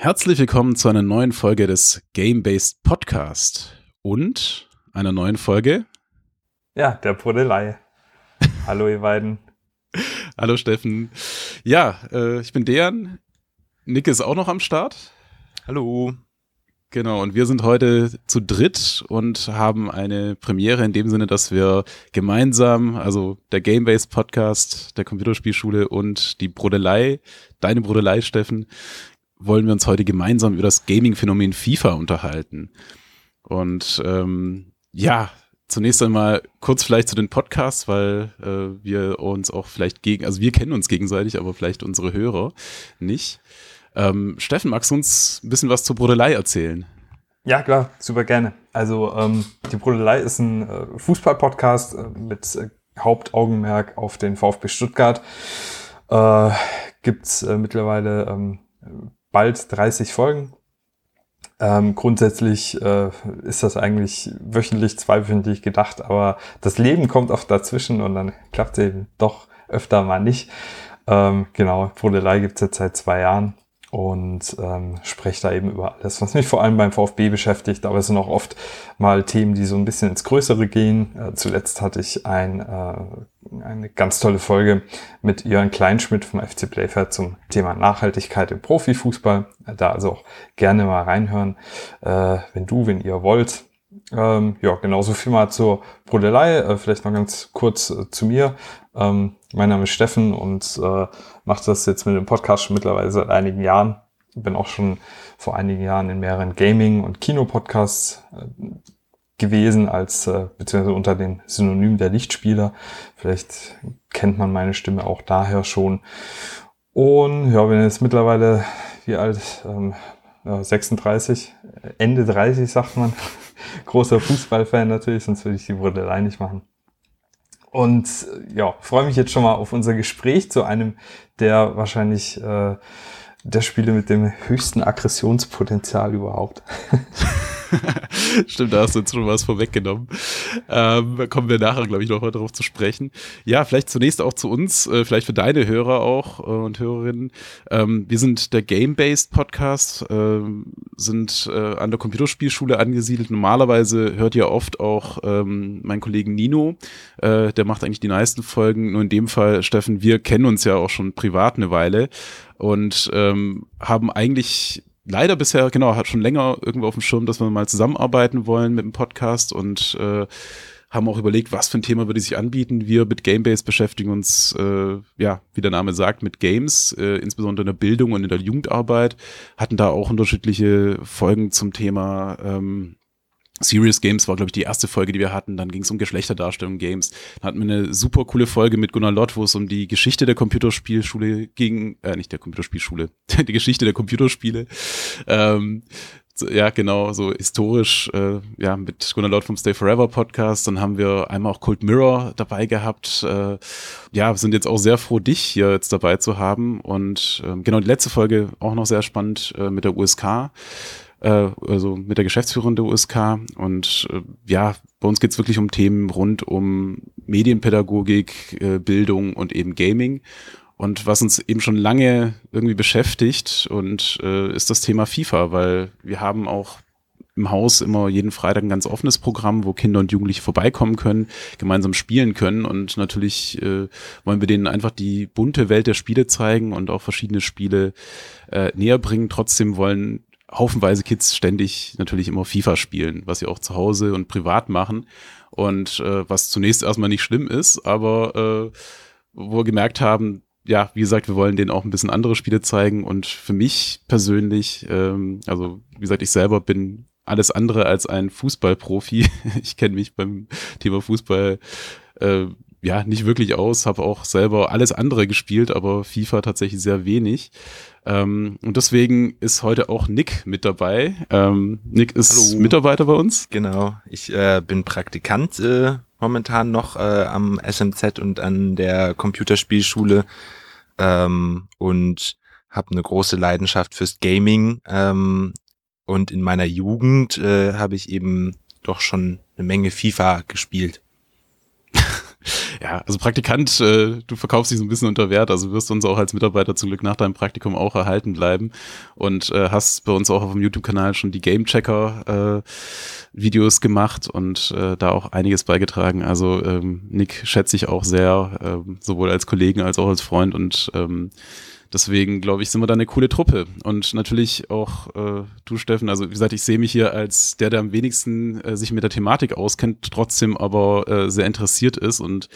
Herzlich willkommen zu einer neuen Folge des Game-Based Podcast und einer neuen Folge. Ja, der Brodelei. Hallo, ihr beiden. Hallo, Steffen. Ja, äh, ich bin Dejan. Nick ist auch noch am Start. Hallo. Genau, und wir sind heute zu dritt und haben eine Premiere in dem Sinne, dass wir gemeinsam, also der Game-Based Podcast der Computerspielschule und die Brodelei, deine Brodelei, Steffen, wollen wir uns heute gemeinsam über das Gaming-Phänomen FIFA unterhalten. Und ähm, ja, zunächst einmal kurz vielleicht zu den Podcasts, weil äh, wir uns auch vielleicht gegen, also wir kennen uns gegenseitig, aber vielleicht unsere Hörer nicht. Ähm, Steffen, magst du uns ein bisschen was zur Brodelei erzählen? Ja, klar, super gerne. Also ähm, die Brodelei ist ein äh, Fußball-Podcast äh, mit äh, Hauptaugenmerk auf den VfB Stuttgart. Äh, Gibt es äh, mittlerweile ähm, bald 30 Folgen. Ähm, grundsätzlich äh, ist das eigentlich wöchentlich, zweiwöchentlich gedacht, aber das Leben kommt oft dazwischen und dann klappt es eben doch öfter mal nicht. Ähm, genau, Brodelei gibt es jetzt seit zwei Jahren und ähm, spreche da eben über alles, was mich vor allem beim VfB beschäftigt, aber es sind auch oft mal Themen, die so ein bisschen ins Größere gehen. Äh, zuletzt hatte ich ein, äh, eine ganz tolle Folge mit Jörn Kleinschmidt vom FC Playfair zum Thema Nachhaltigkeit im Profifußball. Da also auch gerne mal reinhören, äh, wenn du, wenn ihr wollt. Ähm, ja, genauso viel mal zur Brodelei. Äh, vielleicht noch ganz kurz äh, zu mir. Ähm, mein Name ist Steffen und äh, mache das jetzt mit dem Podcast schon mittlerweile seit einigen Jahren. Bin auch schon vor einigen Jahren in mehreren Gaming- und Kinopodcasts äh, gewesen, als äh, beziehungsweise unter dem Synonym der Lichtspieler. Vielleicht kennt man meine Stimme auch daher schon. Und ja, bin jetzt mittlerweile, wie alt? Ähm, 36, Ende 30 sagt man. Großer Fußballfan natürlich, sonst würde ich die Brille nicht machen. Und ja, freue mich jetzt schon mal auf unser Gespräch zu einem der wahrscheinlich äh, der Spiele mit dem höchsten Aggressionspotenzial überhaupt. Stimmt, da hast du jetzt schon was vorweggenommen. Ähm, kommen wir nachher, glaube ich, noch mal darauf zu sprechen. Ja, vielleicht zunächst auch zu uns, äh, vielleicht für deine Hörer auch äh, und Hörerinnen. Ähm, wir sind der Game-Based Podcast, äh, sind an der Computerspielschule angesiedelt. Normalerweise hört ihr oft auch ähm, meinen Kollegen Nino, äh, der macht eigentlich die meisten Folgen. Nur in dem Fall, Steffen, wir kennen uns ja auch schon privat eine Weile und ähm, haben eigentlich leider bisher, genau, hat schon länger irgendwo auf dem Schirm, dass wir mal zusammenarbeiten wollen mit dem Podcast und äh, haben auch überlegt, was für ein Thema würde sich anbieten. Wir mit Gamebase beschäftigen uns, äh, ja, wie der Name sagt, mit Games, äh, insbesondere in der Bildung und in der Jugendarbeit, hatten da auch unterschiedliche Folgen zum Thema ähm, Serious Games war, glaube ich, die erste Folge, die wir hatten. Dann ging es um Geschlechterdarstellung Games. Dann hatten wir eine super coole Folge mit Gunnar Lott, wo es um die Geschichte der Computerspielschule ging, äh, nicht der Computerspielschule, die Geschichte der Computerspiele. Ähm, ja, genau, so historisch, äh, ja, mit Gunnar Lott vom Stay Forever Podcast. Dann haben wir einmal auch Cold Mirror dabei gehabt. Äh, ja, sind jetzt auch sehr froh, dich hier jetzt dabei zu haben. Und äh, genau, die letzte Folge auch noch sehr spannend äh, mit der USK äh, also mit der Geschäftsführerin der USK. Und äh, ja, bei uns geht's wirklich um Themen rund um Medienpädagogik, äh, Bildung und eben Gaming. Und was uns eben schon lange irgendwie beschäftigt und äh, ist das Thema FIFA, weil wir haben auch im Haus immer jeden Freitag ein ganz offenes Programm, wo Kinder und Jugendliche vorbeikommen können, gemeinsam spielen können und natürlich äh, wollen wir denen einfach die bunte Welt der Spiele zeigen und auch verschiedene Spiele äh, näher bringen. Trotzdem wollen haufenweise Kids ständig natürlich immer FIFA spielen, was sie auch zu Hause und privat machen. Und äh, was zunächst erstmal nicht schlimm ist, aber äh, wo wir gemerkt haben, ja, wie gesagt, wir wollen denen auch ein bisschen andere Spiele zeigen. Und für mich persönlich, ähm, also wie gesagt, ich selber bin alles andere als ein Fußballprofi. ich kenne mich beim Thema Fußball äh, ja nicht wirklich aus, habe auch selber alles andere gespielt, aber FIFA tatsächlich sehr wenig. Ähm, und deswegen ist heute auch Nick mit dabei. Ähm, Nick ist Hallo. Mitarbeiter bei uns. Genau, ich äh, bin Praktikant äh, momentan noch äh, am SMZ und an der Computerspielschule ähm, und habe eine große Leidenschaft fürs Gaming. Ähm, und in meiner Jugend äh, habe ich eben doch schon eine Menge FIFA gespielt. Ja, also Praktikant, äh, du verkaufst dich so ein bisschen unter Wert, also wirst uns auch als Mitarbeiter zum Glück nach deinem Praktikum auch erhalten bleiben und äh, hast bei uns auch auf dem YouTube-Kanal schon die Game Checker äh, Videos gemacht und äh, da auch einiges beigetragen. Also ähm, Nick schätze ich auch sehr, äh, sowohl als Kollegen als auch als Freund und ähm, Deswegen glaube ich, sind wir da eine coole Truppe. Und natürlich auch äh, du, Steffen. Also wie gesagt, ich sehe mich hier als der, der am wenigsten äh, sich mit der Thematik auskennt, trotzdem aber äh, sehr interessiert ist und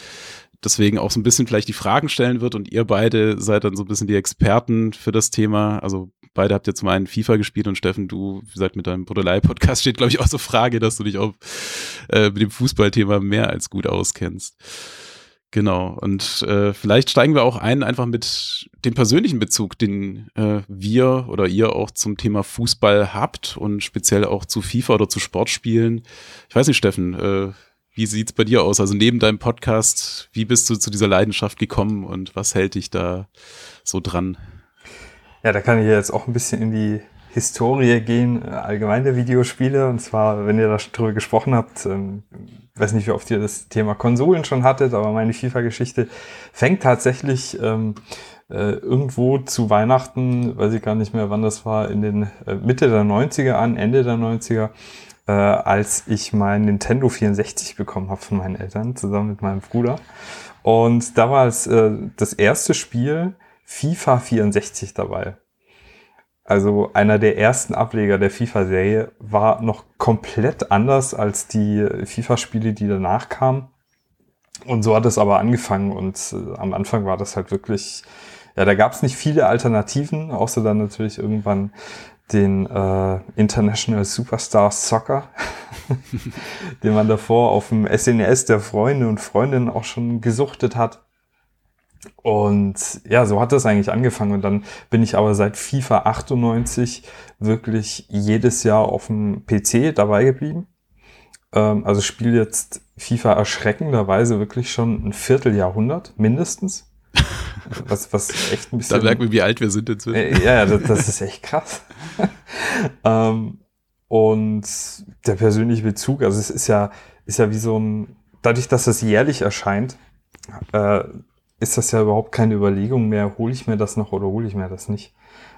deswegen auch so ein bisschen vielleicht die Fragen stellen wird. Und ihr beide seid dann so ein bisschen die Experten für das Thema. Also beide habt ihr zum einen FIFA gespielt und Steffen, du, wie gesagt, mit deinem Brudelei-Podcast steht, glaube ich, auch so Frage, dass du dich auch äh, mit dem Fußballthema mehr als gut auskennst. Genau. Und äh, vielleicht steigen wir auch ein, einfach mit dem persönlichen Bezug, den äh, wir oder ihr auch zum Thema Fußball habt und speziell auch zu FIFA oder zu Sportspielen. Ich weiß nicht, Steffen, äh, wie sieht's bei dir aus? Also neben deinem Podcast, wie bist du zu dieser Leidenschaft gekommen und was hält dich da so dran? Ja, da kann ich jetzt auch ein bisschen in die Historie gehen, äh, allgemein der Videospiele. Und zwar, wenn ihr da drüber gesprochen habt, ähm, weiß nicht, wie oft ihr das Thema Konsolen schon hattet, aber meine FIFA-Geschichte fängt tatsächlich ähm, äh, irgendwo zu Weihnachten, weiß ich gar nicht mehr, wann das war, in den äh, Mitte der 90er an, Ende der 90er, äh, als ich mein Nintendo 64 bekommen habe von meinen Eltern, zusammen mit meinem Bruder. Und da war es äh, das erste Spiel FIFA 64 dabei. Also einer der ersten Ableger der FIFA-Serie war noch komplett anders als die FIFA-Spiele, die danach kamen. Und so hat es aber angefangen und äh, am Anfang war das halt wirklich, ja, da gab es nicht viele Alternativen, außer dann natürlich irgendwann den äh, International Superstar Soccer, den man davor auf dem SNES e der Freunde und Freundinnen auch schon gesuchtet hat. Und ja, so hat das eigentlich angefangen. Und dann bin ich aber seit FIFA 98 wirklich jedes Jahr auf dem PC dabei geblieben. Ähm, also spiele jetzt FIFA erschreckenderweise wirklich schon ein Vierteljahrhundert mindestens. Was, was echt ein bisschen. Da merken wir, wie alt wir sind inzwischen. Äh, ja, das, das ist echt krass. ähm, und der persönliche Bezug, also es ist ja, ist ja wie so ein, dadurch, dass es jährlich erscheint, äh, ist das ja überhaupt keine Überlegung mehr, hole ich mir das noch oder hole ich mir das nicht.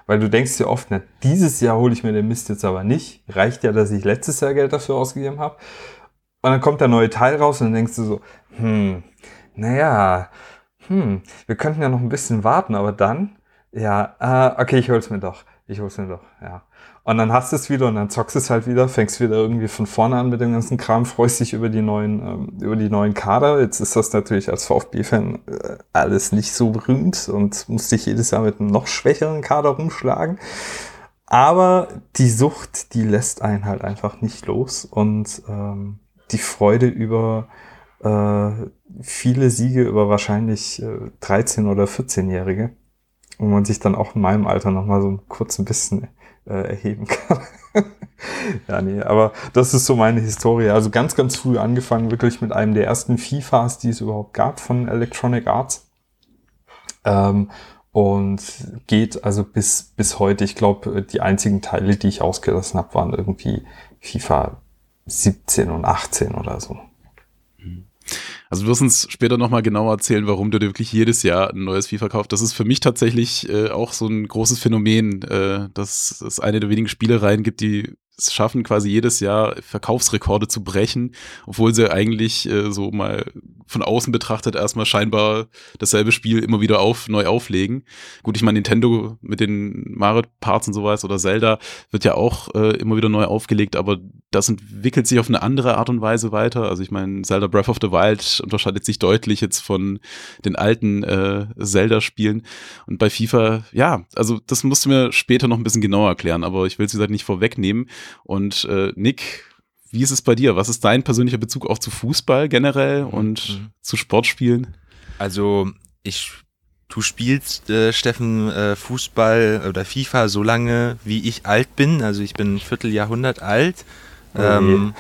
Weil du denkst dir oft, na, dieses Jahr hole ich mir den Mist jetzt aber nicht. Reicht ja, dass ich letztes Jahr Geld dafür ausgegeben habe. Und dann kommt der neue Teil raus und dann denkst du so, hm, naja, hm, wir könnten ja noch ein bisschen warten, aber dann, ja, äh, okay, ich hol's mir doch. Ich hol's mir doch, ja. Und dann hast du es wieder und dann zockst es halt wieder, fängst wieder irgendwie von vorne an mit dem ganzen Kram, freust dich über die neuen, ähm, über die neuen Kader. Jetzt ist das natürlich als VfB-Fan äh, alles nicht so berühmt und musst dich jedes Jahr mit einem noch schwächeren Kader rumschlagen. Aber die Sucht, die lässt einen halt einfach nicht los und ähm, die Freude über äh, viele Siege über wahrscheinlich äh, 13- oder 14-Jährige, wo man sich dann auch in meinem Alter nochmal so kurz ein bisschen äh, erheben kann. ja, nee, aber das ist so meine Historie. Also ganz, ganz früh angefangen, wirklich mit einem der ersten FIFAs, die es überhaupt gab von Electronic Arts. Ähm, und geht also bis, bis heute. Ich glaube, die einzigen Teile, die ich ausgelassen habe, waren irgendwie FIFA 17 und 18 oder so. Also du wirst uns später nochmal genauer erzählen, warum du dir wirklich jedes Jahr ein neues FIFA kaufst. Das ist für mich tatsächlich äh, auch so ein großes Phänomen, äh, dass es eine der wenigen Spielereien gibt, die es schaffen, quasi jedes Jahr Verkaufsrekorde zu brechen, obwohl sie eigentlich äh, so mal von außen betrachtet erstmal scheinbar dasselbe Spiel immer wieder auf, neu auflegen. Gut, ich meine, Nintendo mit den Mario-Parts und sowas oder Zelda wird ja auch äh, immer wieder neu aufgelegt, aber das entwickelt sich auf eine andere Art und Weise weiter. Also ich meine, Zelda Breath of the Wild unterscheidet sich deutlich jetzt von den alten äh, Zelda-Spielen. Und bei FIFA, ja, also das musst du mir später noch ein bisschen genauer erklären, aber ich will es, wie gesagt, nicht vorwegnehmen. Und äh, Nick, wie ist es bei dir? Was ist dein persönlicher Bezug auch zu Fußball generell mhm. und mhm. zu Sportspielen? Also ich Du spielst, äh, Steffen, äh, Fußball oder FIFA so lange, wie ich alt bin. Also ich bin ein Vierteljahrhundert alt. Oh ähm,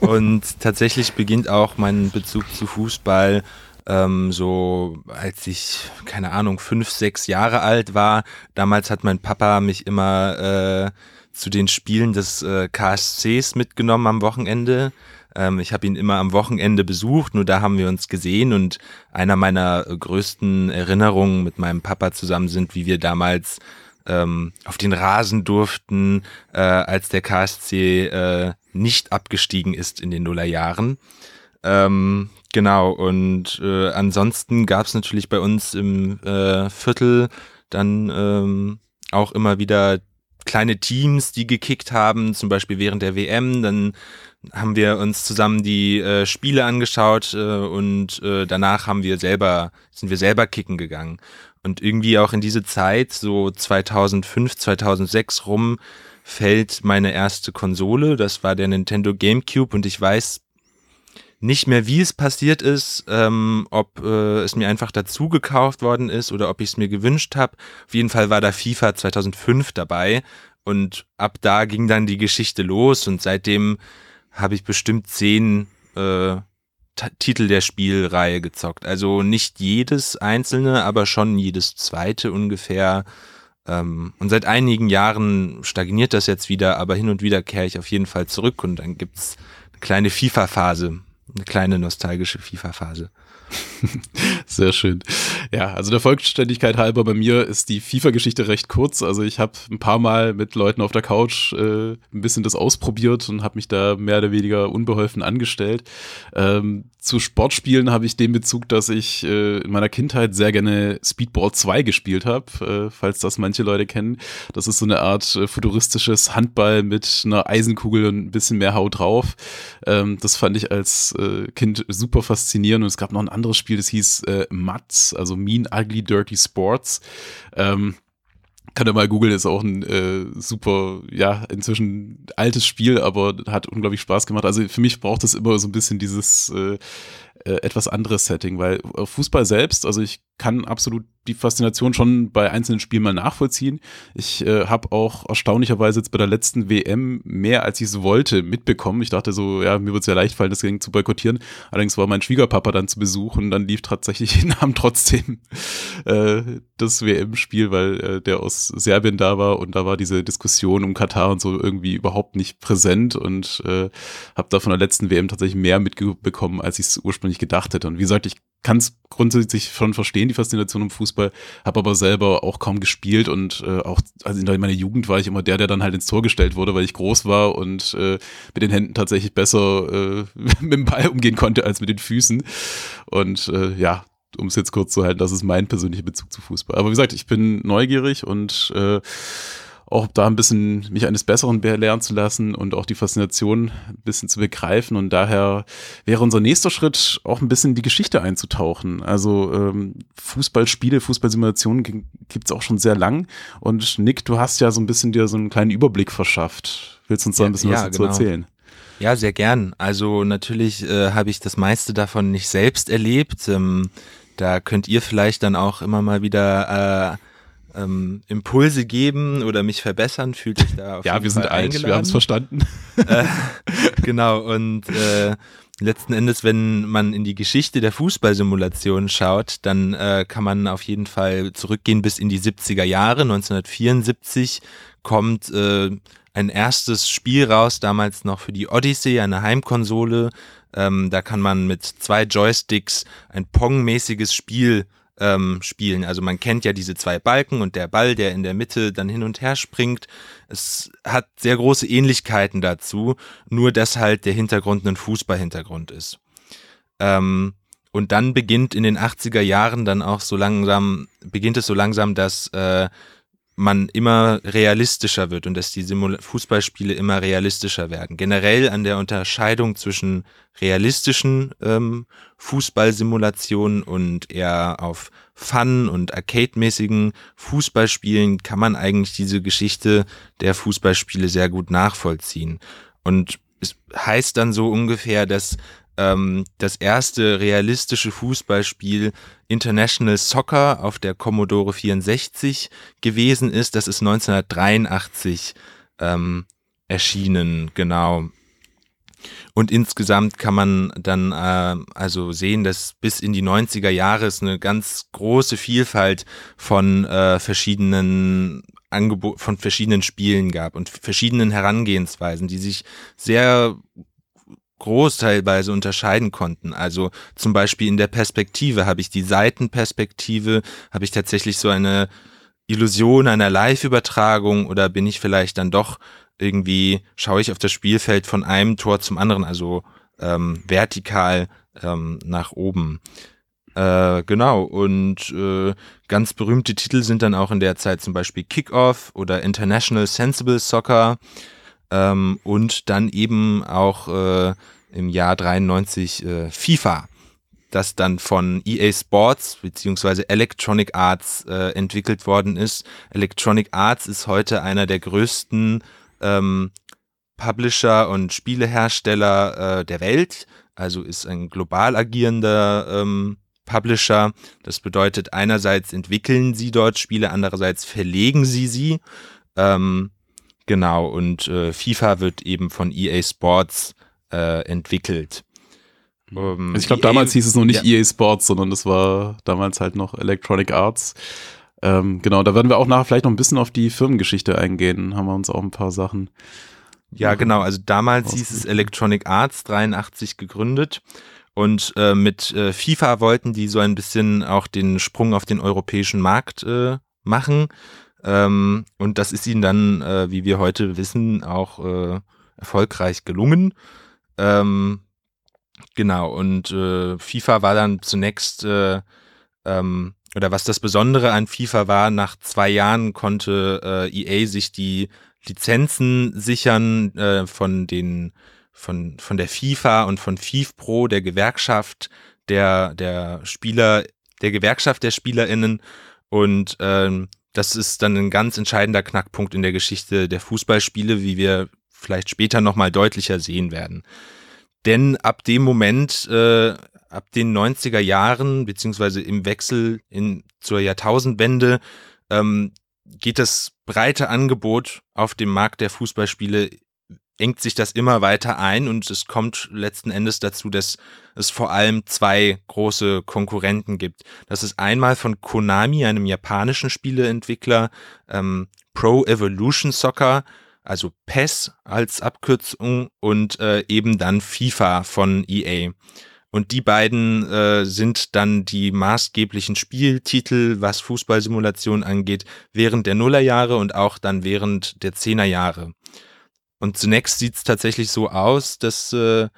und tatsächlich beginnt auch mein Bezug zu Fußball ähm, so, als ich, keine Ahnung, fünf, sechs Jahre alt war. Damals hat mein Papa mich immer äh, zu den Spielen des äh, KSCs mitgenommen am Wochenende. Ähm, ich habe ihn immer am Wochenende besucht, nur da haben wir uns gesehen und einer meiner größten Erinnerungen mit meinem Papa zusammen sind, wie wir damals ähm, auf den Rasen durften, äh, als der KSC äh, nicht abgestiegen ist in den Nullerjahren. Ähm, genau, und äh, ansonsten gab es natürlich bei uns im äh, Viertel dann ähm, auch immer wieder kleine Teams, die gekickt haben, zum Beispiel während der WM. Dann haben wir uns zusammen die äh, Spiele angeschaut äh, und äh, danach haben wir selber, sind wir selber kicken gegangen. Und irgendwie auch in diese Zeit, so 2005, 2006 rum, fällt meine erste Konsole. Das war der Nintendo GameCube und ich weiß nicht mehr, wie es passiert ist, ähm, ob äh, es mir einfach dazu gekauft worden ist oder ob ich es mir gewünscht habe. Auf jeden Fall war da FIFA 2005 dabei und ab da ging dann die Geschichte los und seitdem habe ich bestimmt zehn äh, Titel der Spielreihe gezockt. Also nicht jedes einzelne, aber schon jedes zweite ungefähr. Ähm, und seit einigen Jahren stagniert das jetzt wieder, aber hin und wieder kehre ich auf jeden Fall zurück und dann gibt's eine kleine FIFA-Phase, eine kleine nostalgische FIFA-Phase. Sehr schön. Ja, also der Vollständigkeit halber bei mir ist die FIFA-Geschichte recht kurz. Also ich habe ein paar Mal mit Leuten auf der Couch äh, ein bisschen das ausprobiert und habe mich da mehr oder weniger unbeholfen angestellt. Ähm, zu Sportspielen habe ich den Bezug, dass ich äh, in meiner Kindheit sehr gerne Speedball 2 gespielt habe, äh, falls das manche Leute kennen. Das ist so eine Art äh, futuristisches Handball mit einer Eisenkugel und ein bisschen mehr Haut drauf. Ähm, das fand ich als äh, Kind super faszinierend und es gab noch ein anderes Spiel, das hieß äh, Mats, also Mean Ugly Dirty Sports. Ähm, kann er mal googeln, ist auch ein äh, super, ja, inzwischen altes Spiel, aber hat unglaublich Spaß gemacht. Also für mich braucht es immer so ein bisschen dieses äh, äh, etwas anderes Setting, weil Fußball selbst, also ich kann absolut die Faszination schon bei einzelnen Spielen mal nachvollziehen. Ich äh, habe auch erstaunlicherweise jetzt bei der letzten WM mehr als ich es wollte mitbekommen. Ich dachte so, ja, mir wird es ja leicht fallen, das Ding zu boykottieren. Allerdings war mein Schwiegerpapa dann zu Besuch und dann lief tatsächlich jeden Abend trotzdem äh, das WM-Spiel, weil äh, der aus Serbien da war und da war diese Diskussion um Katar und so irgendwie überhaupt nicht präsent und äh, habe da von der letzten WM tatsächlich mehr mitbekommen, als ich es ursprünglich gedacht hätte. Und wie gesagt, ich kann es grundsätzlich schon verstehen, die Faszination um Fußball, habe aber selber auch kaum gespielt und äh, auch also in meiner Jugend war ich immer der, der dann halt ins Tor gestellt wurde, weil ich groß war und äh, mit den Händen tatsächlich besser äh, mit dem Ball umgehen konnte als mit den Füßen. Und äh, ja, um es jetzt kurz zu halten, das ist mein persönlicher Bezug zu Fußball. Aber wie gesagt, ich bin neugierig und äh, auch da ein bisschen mich eines Besseren lernen zu lassen und auch die Faszination ein bisschen zu begreifen. Und daher wäre unser nächster Schritt auch ein bisschen in die Geschichte einzutauchen. Also ähm, Fußballspiele, Fußballsimulationen gibt es auch schon sehr lang. Und Nick, du hast ja so ein bisschen dir so einen kleinen Überblick verschafft. Willst du uns da ein bisschen ja, was dazu genau. erzählen? Ja, sehr gern. Also natürlich äh, habe ich das meiste davon nicht selbst erlebt. Ähm, da könnt ihr vielleicht dann auch immer mal wieder äh, ähm, Impulse geben oder mich verbessern, fühlt sich da auf Ja, wir sind Fall alt, eingeladen. wir haben es verstanden. Äh, genau, und äh, letzten Endes, wenn man in die Geschichte der Fußballsimulation schaut, dann äh, kann man auf jeden Fall zurückgehen bis in die 70er Jahre. 1974 kommt äh, ein erstes Spiel raus, damals noch für die Odyssey, eine Heimkonsole. Ähm, da kann man mit zwei Joysticks ein Pong-mäßiges Spiel ähm, spielen. Also man kennt ja diese zwei Balken und der Ball, der in der Mitte dann hin und her springt. Es hat sehr große Ähnlichkeiten dazu, nur dass halt der Hintergrund ein Fußballhintergrund ist. Ähm, und dann beginnt in den 80er Jahren dann auch so langsam, beginnt es so langsam, dass äh, man immer realistischer wird und dass die Simul Fußballspiele immer realistischer werden. Generell an der Unterscheidung zwischen realistischen ähm, Fußballsimulationen und eher auf Fun- und Arcade-mäßigen Fußballspielen kann man eigentlich diese Geschichte der Fußballspiele sehr gut nachvollziehen. Und es heißt dann so ungefähr, dass ähm, das erste realistische Fußballspiel International Soccer auf der Commodore 64 gewesen ist. Das ist 1983 ähm, erschienen, genau. Und insgesamt kann man dann äh, also sehen, dass bis in die 90er Jahre es eine ganz große Vielfalt von äh, verschiedenen Angebot von verschiedenen Spielen gab und verschiedenen Herangehensweisen, die sich sehr groß teilweise unterscheiden konnten. Also zum Beispiel in der Perspektive habe ich die Seitenperspektive, habe ich tatsächlich so eine Illusion einer Live-Übertragung oder bin ich vielleicht dann doch irgendwie, schaue ich auf das Spielfeld von einem Tor zum anderen, also ähm, vertikal ähm, nach oben. Äh, genau, und äh, ganz berühmte Titel sind dann auch in der Zeit zum Beispiel Kickoff oder International Sensible Soccer ähm, und dann eben auch äh, im Jahr 93 äh, FIFA, das dann von EA Sports beziehungsweise Electronic Arts äh, entwickelt worden ist. Electronic Arts ist heute einer der größten ähm, Publisher und Spielehersteller äh, der Welt, also ist ein global agierender ähm, Publisher. Das bedeutet, einerseits entwickeln sie dort Spiele, andererseits verlegen sie sie. Ähm, genau, und äh, FIFA wird eben von EA Sports äh, entwickelt. Um, ähm, also ich glaube, damals hieß es noch nicht ja. EA Sports, sondern das war damals halt noch Electronic Arts. Ähm, genau, da werden wir auch nachher vielleicht noch ein bisschen auf die Firmengeschichte eingehen. Haben wir uns auch ein paar Sachen. Ja, genau. Also damals hieß es Electronic Arts 83 gegründet. Und äh, mit äh, FIFA wollten die so ein bisschen auch den Sprung auf den europäischen Markt äh, machen. Ähm, und das ist ihnen dann, äh, wie wir heute wissen, auch äh, erfolgreich gelungen. Ähm, genau, und äh, FIFA war dann zunächst äh, ähm, oder was das Besondere an FIFA war, nach zwei Jahren konnte äh, EA sich die Lizenzen sichern äh, von den von von der FIFA und von FIFPro, der Gewerkschaft der der Spieler, der Gewerkschaft der SpielerInnen und ähm, das ist dann ein ganz entscheidender Knackpunkt in der Geschichte der Fußballspiele, wie wir vielleicht später nochmal deutlicher sehen werden. Denn ab dem Moment äh, ab den 90er Jahren, beziehungsweise im Wechsel in, zur Jahrtausendwende, ähm, geht das breite Angebot auf dem Markt der Fußballspiele, engt sich das immer weiter ein und es kommt letzten Endes dazu, dass es vor allem zwei große Konkurrenten gibt. Das ist einmal von Konami, einem japanischen Spieleentwickler, ähm, Pro Evolution Soccer, also PES als Abkürzung und äh, eben dann FIFA von EA. Und die beiden äh, sind dann die maßgeblichen Spieltitel, was Fußballsimulation angeht, während der Nullerjahre und auch dann während der Zehnerjahre. Und zunächst sieht es tatsächlich so aus, dass äh,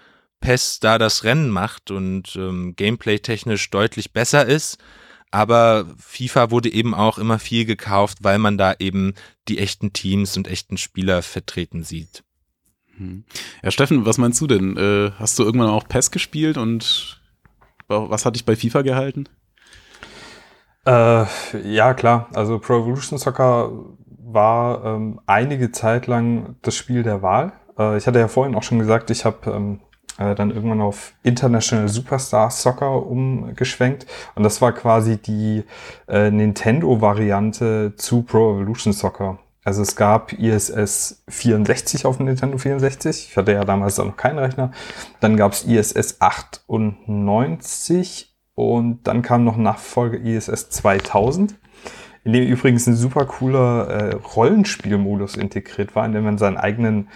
PES da das Rennen macht und ähm, gameplay-technisch deutlich besser ist. Aber FIFA wurde eben auch immer viel gekauft, weil man da eben die echten Teams und echten Spieler vertreten sieht. Hm. Ja, Steffen, was meinst du denn? Äh, hast du irgendwann auch PES gespielt und was hat dich bei FIFA gehalten? Äh, ja, klar. Also Pro Evolution Soccer war ähm, einige Zeit lang das Spiel der Wahl. Äh, ich hatte ja vorhin auch schon gesagt, ich habe ähm, äh, dann irgendwann auf International Superstar Soccer umgeschwenkt. Und das war quasi die äh, Nintendo-Variante zu Pro Evolution Soccer. Also es gab ISS 64 auf dem Nintendo 64. Ich hatte ja damals auch noch keinen Rechner. Dann gab es ISS 98 und dann kam noch Nachfolge ISS 2000 in dem übrigens ein super cooler äh, Rollenspielmodus integriert war, in dem man seinen eigenen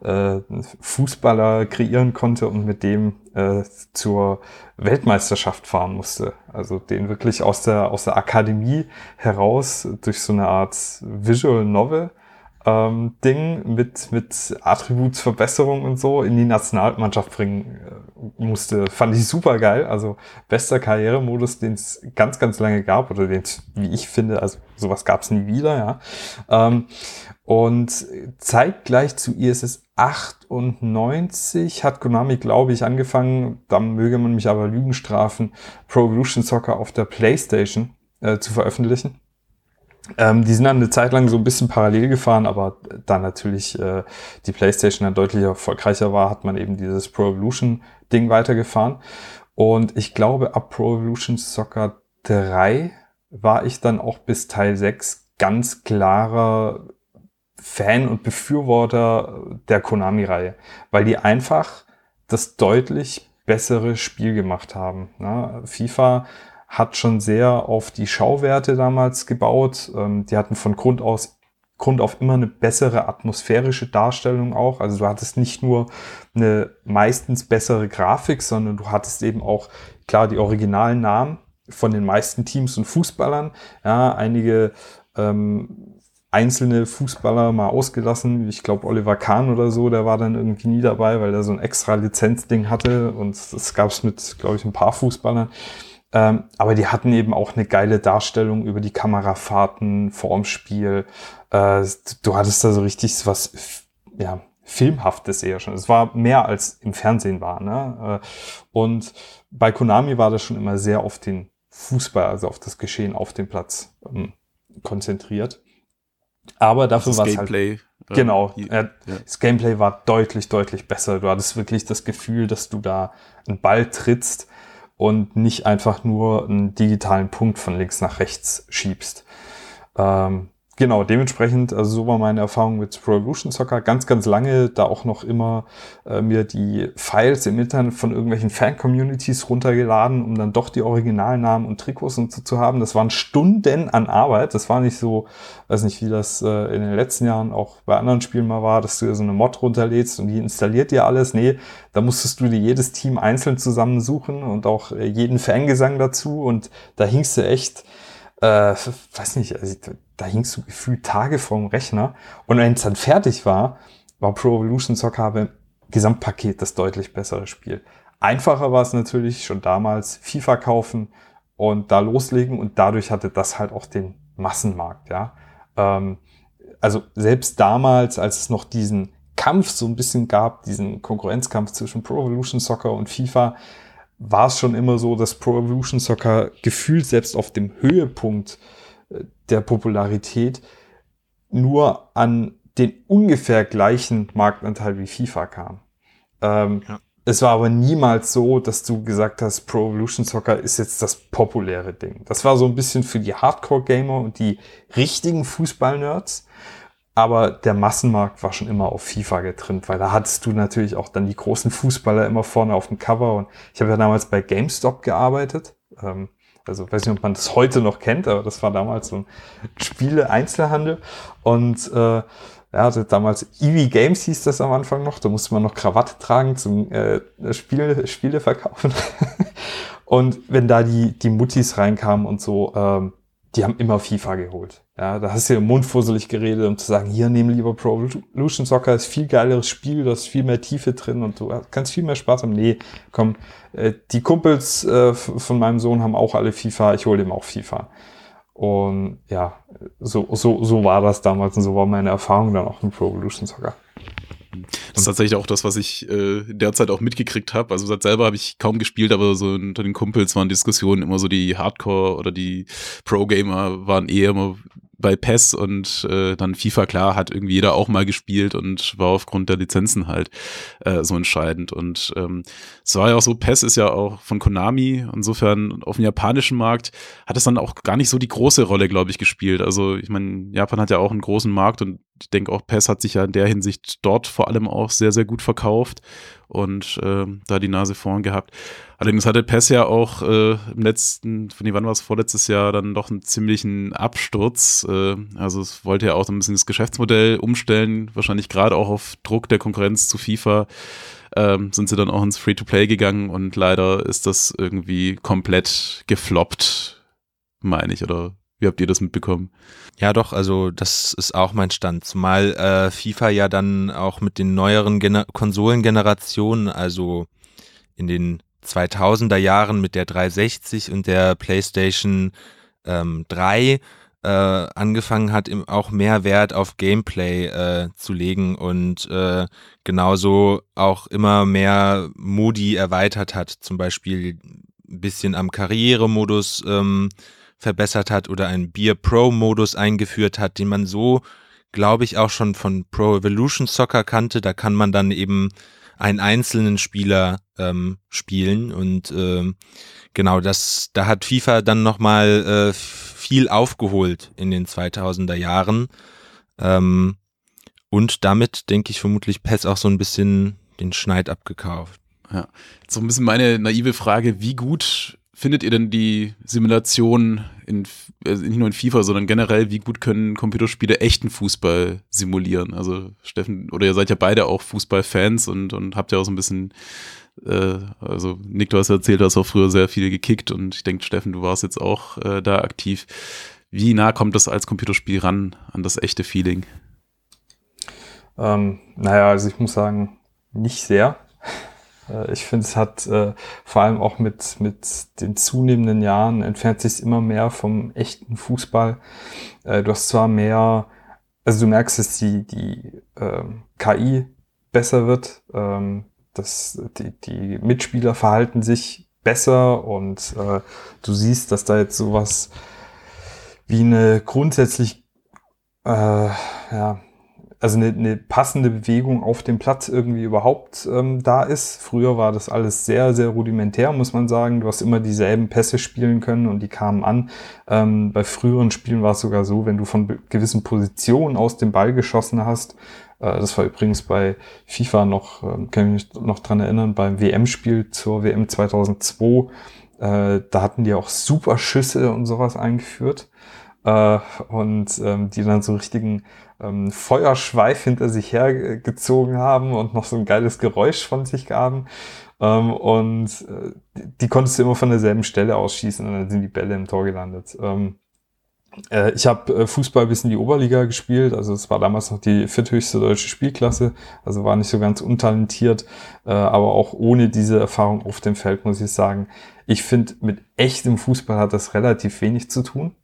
äh, Fußballer kreieren konnte und mit dem äh, zur Weltmeisterschaft fahren musste. Also den wirklich aus der, aus der Akademie heraus durch so eine Art Visual Novel ähm, Ding mit, mit Attributsverbesserung und so in die Nationalmannschaft bringen äh, musste. Fand ich super geil. Also bester Karrieremodus, den es ganz, ganz lange gab oder den wie ich finde, also sowas gab es nie wieder, ja. Ähm, und zeitgleich zu ISS 98 hat Konami, glaube ich, angefangen, da möge man mich aber Lügen strafen, Pro Evolution Soccer auf der Playstation äh, zu veröffentlichen. Ähm, die sind dann eine Zeit lang so ein bisschen parallel gefahren, aber da natürlich äh, die PlayStation dann deutlich erfolgreicher war, hat man eben dieses Pro Evolution Ding weitergefahren. Und ich glaube, ab Pro Evolution Soccer 3 war ich dann auch bis Teil 6 ganz klarer Fan und Befürworter der Konami-Reihe, weil die einfach das deutlich bessere Spiel gemacht haben. Ne? FIFA hat schon sehr auf die Schauwerte damals gebaut. Ähm, die hatten von Grund aus Grund auf immer eine bessere atmosphärische Darstellung auch. Also du hattest nicht nur eine meistens bessere Grafik, sondern du hattest eben auch klar die originalen Namen von den meisten Teams und Fußballern. Ja, einige ähm, einzelne Fußballer mal ausgelassen. Ich glaube, Oliver Kahn oder so, der war dann irgendwie nie dabei, weil er so ein extra Lizenzding hatte und das gab es mit, glaube ich, ein paar Fußballern. Ähm, aber die hatten eben auch eine geile Darstellung über die Kamerafahrten, vorm Spiel. Äh, du hattest da so richtig was, ja, Filmhaftes eher schon. Es war mehr als im Fernsehen war. Ne? Äh, und bei Konami war das schon immer sehr auf den Fußball, also auf das Geschehen auf dem Platz ähm, konzentriert. Aber dafür war es halt. Gameplay. Äh, genau. Äh, ja. Das Gameplay war deutlich, deutlich besser. Du hattest wirklich das Gefühl, dass du da einen Ball trittst und nicht einfach nur einen digitalen Punkt von links nach rechts schiebst. Ähm, Genau, dementsprechend, also so war meine Erfahrung mit Pro Evolution Soccer. Ganz, ganz lange da auch noch immer äh, mir die Files im Internet von irgendwelchen Fan-Communities runtergeladen, um dann doch die Originalnamen und Trikots und so zu haben. Das waren Stunden an Arbeit. Das war nicht so, weiß nicht, wie das äh, in den letzten Jahren auch bei anderen Spielen mal war, dass du dir so eine Mod runterlädst und die installiert dir alles. Nee, da musstest du dir jedes Team einzeln zusammensuchen und auch äh, jeden Fangesang dazu und da hingst du echt äh, weiß nicht, also, da hingst du gefühlt Tage vorm Rechner. Und wenn es dann fertig war, war Pro Evolution Soccer im Gesamtpaket das deutlich bessere Spiel. Einfacher war es natürlich schon damals, FIFA kaufen und da loslegen und dadurch hatte das halt auch den Massenmarkt, ja. Ähm, also selbst damals, als es noch diesen Kampf so ein bisschen gab, diesen Konkurrenzkampf zwischen Pro Evolution Soccer und FIFA, war es schon immer so, dass Pro Evolution Soccer gefühlt selbst auf dem Höhepunkt äh, der Popularität nur an den ungefähr gleichen Marktanteil wie FIFA kam. Ähm, ja. Es war aber niemals so, dass du gesagt hast, Pro Evolution Soccer ist jetzt das populäre Ding. Das war so ein bisschen für die Hardcore-Gamer und die richtigen Fußball-Nerds. Aber der Massenmarkt war schon immer auf FIFA getrimmt, weil da hattest du natürlich auch dann die großen Fußballer immer vorne auf dem Cover. Und ich habe ja damals bei GameStop gearbeitet. Ähm, also weiß nicht, ob man das heute noch kennt, aber das war damals so ein Spiele-Einzelhandel. Und äh, ja, also damals EV Games hieß das am Anfang noch. Da musste man noch Krawatte tragen zum äh, Spiele, Spiele verkaufen. und wenn da die, die Muttis reinkamen und so, ähm, die haben immer FIFA geholt. Ja, da hast du ja mundfusselig geredet, um zu sagen, hier nehmen lieber Pro Evolution Soccer, ist viel geileres Spiel, da ist viel mehr Tiefe drin und du kannst viel mehr Spaß haben. Nee, komm, äh, die Kumpels äh, von meinem Sohn haben auch alle FIFA, ich hole ihm auch FIFA. Und ja, so, so, so war das damals und so war meine Erfahrung dann auch mit Pro Evolution Soccer. Das ist tatsächlich auch das, was ich äh, derzeit auch mitgekriegt habe. Also seit selber habe ich kaum gespielt, aber so unter den Kumpels waren Diskussionen immer so die Hardcore oder die Pro-Gamer waren eher immer bei PES und äh, dann FIFA, klar, hat irgendwie jeder auch mal gespielt und war aufgrund der Lizenzen halt äh, so entscheidend. Und ähm, es war ja auch so, PES ist ja auch von Konami, insofern auf dem japanischen Markt hat es dann auch gar nicht so die große Rolle, glaube ich, gespielt. Also ich meine, Japan hat ja auch einen großen Markt und ich denke auch, PES hat sich ja in der Hinsicht dort vor allem auch sehr, sehr gut verkauft und äh, da die Nase vorn gehabt. Allerdings hatte PES ja auch äh, im letzten, von wann war es vorletztes Jahr, dann doch einen ziemlichen Absturz. Äh, also es wollte ja auch so ein bisschen das Geschäftsmodell umstellen, wahrscheinlich gerade auch auf Druck der Konkurrenz zu FIFA. Ähm, sind sie dann auch ins Free-to-Play gegangen und leider ist das irgendwie komplett gefloppt, meine ich, oder wie habt ihr das mitbekommen? Ja, doch, also das ist auch mein Stand. Zumal äh, FIFA ja dann auch mit den neueren Gener Konsolengenerationen, also in den 2000er Jahren mit der 360 und der PlayStation ähm, 3 äh, angefangen hat, auch mehr Wert auf Gameplay äh, zu legen und äh, genauso auch immer mehr Modi erweitert hat, zum Beispiel ein bisschen am Karrieremodus ähm, verbessert hat oder einen Beer Pro Modus eingeführt hat, den man so, glaube ich, auch schon von Pro Evolution Soccer kannte. Da kann man dann eben einen einzelnen Spieler ähm, spielen und ähm, genau das, da hat FIFA dann nochmal äh, viel aufgeholt in den 2000er Jahren ähm, und damit denke ich vermutlich PES auch so ein bisschen den Schneid abgekauft. Ja, so ein bisschen meine naive Frage, wie gut findet ihr denn die Simulation in, also nicht nur in FIFA, sondern generell, wie gut können Computerspiele echten Fußball simulieren? Also Steffen, oder ihr seid ja beide auch Fußballfans und, und habt ja auch so ein bisschen, äh, also Nick, du hast erzählt, du hast auch früher sehr viel gekickt und ich denke, Steffen, du warst jetzt auch äh, da aktiv. Wie nah kommt das als Computerspiel ran an das echte Feeling? Ähm, naja, also ich muss sagen, nicht sehr. Äh, ich finde, es hat äh, vor allem auch mit, mit den zunehmenden Jahren entfernt sich immer mehr vom echten Fußball. Äh, du hast zwar mehr, also du merkst, dass die, die ähm, KI besser wird, ähm, dass die, die Mitspieler verhalten sich besser und äh, du siehst, dass da jetzt sowas wie eine grundsätzlich äh, ja, also eine, eine passende Bewegung auf dem Platz irgendwie überhaupt ähm, da ist. Früher war das alles sehr, sehr rudimentär, muss man sagen. Du hast immer dieselben Pässe spielen können und die kamen an. Ähm, bei früheren Spielen war es sogar so, wenn du von gewissen Positionen aus dem Ball geschossen hast, äh, das war übrigens bei FIFA noch, äh, kann ich mich noch dran erinnern, beim WM-Spiel zur WM 2002, äh, da hatten die auch super Schüsse und sowas eingeführt. Äh, und ähm, die dann so richtigen ähm, Feuerschweif hinter sich hergezogen haben und noch so ein geiles Geräusch von sich gaben. Ähm, und äh, die konntest du immer von derselben Stelle ausschießen und dann sind die Bälle im Tor gelandet. Ähm, äh, ich habe äh, Fußball bis in die Oberliga gespielt, also es war damals noch die vierthöchste deutsche Spielklasse, also war nicht so ganz untalentiert, äh, aber auch ohne diese Erfahrung auf dem Feld muss ich sagen, ich finde, mit echtem Fußball hat das relativ wenig zu tun.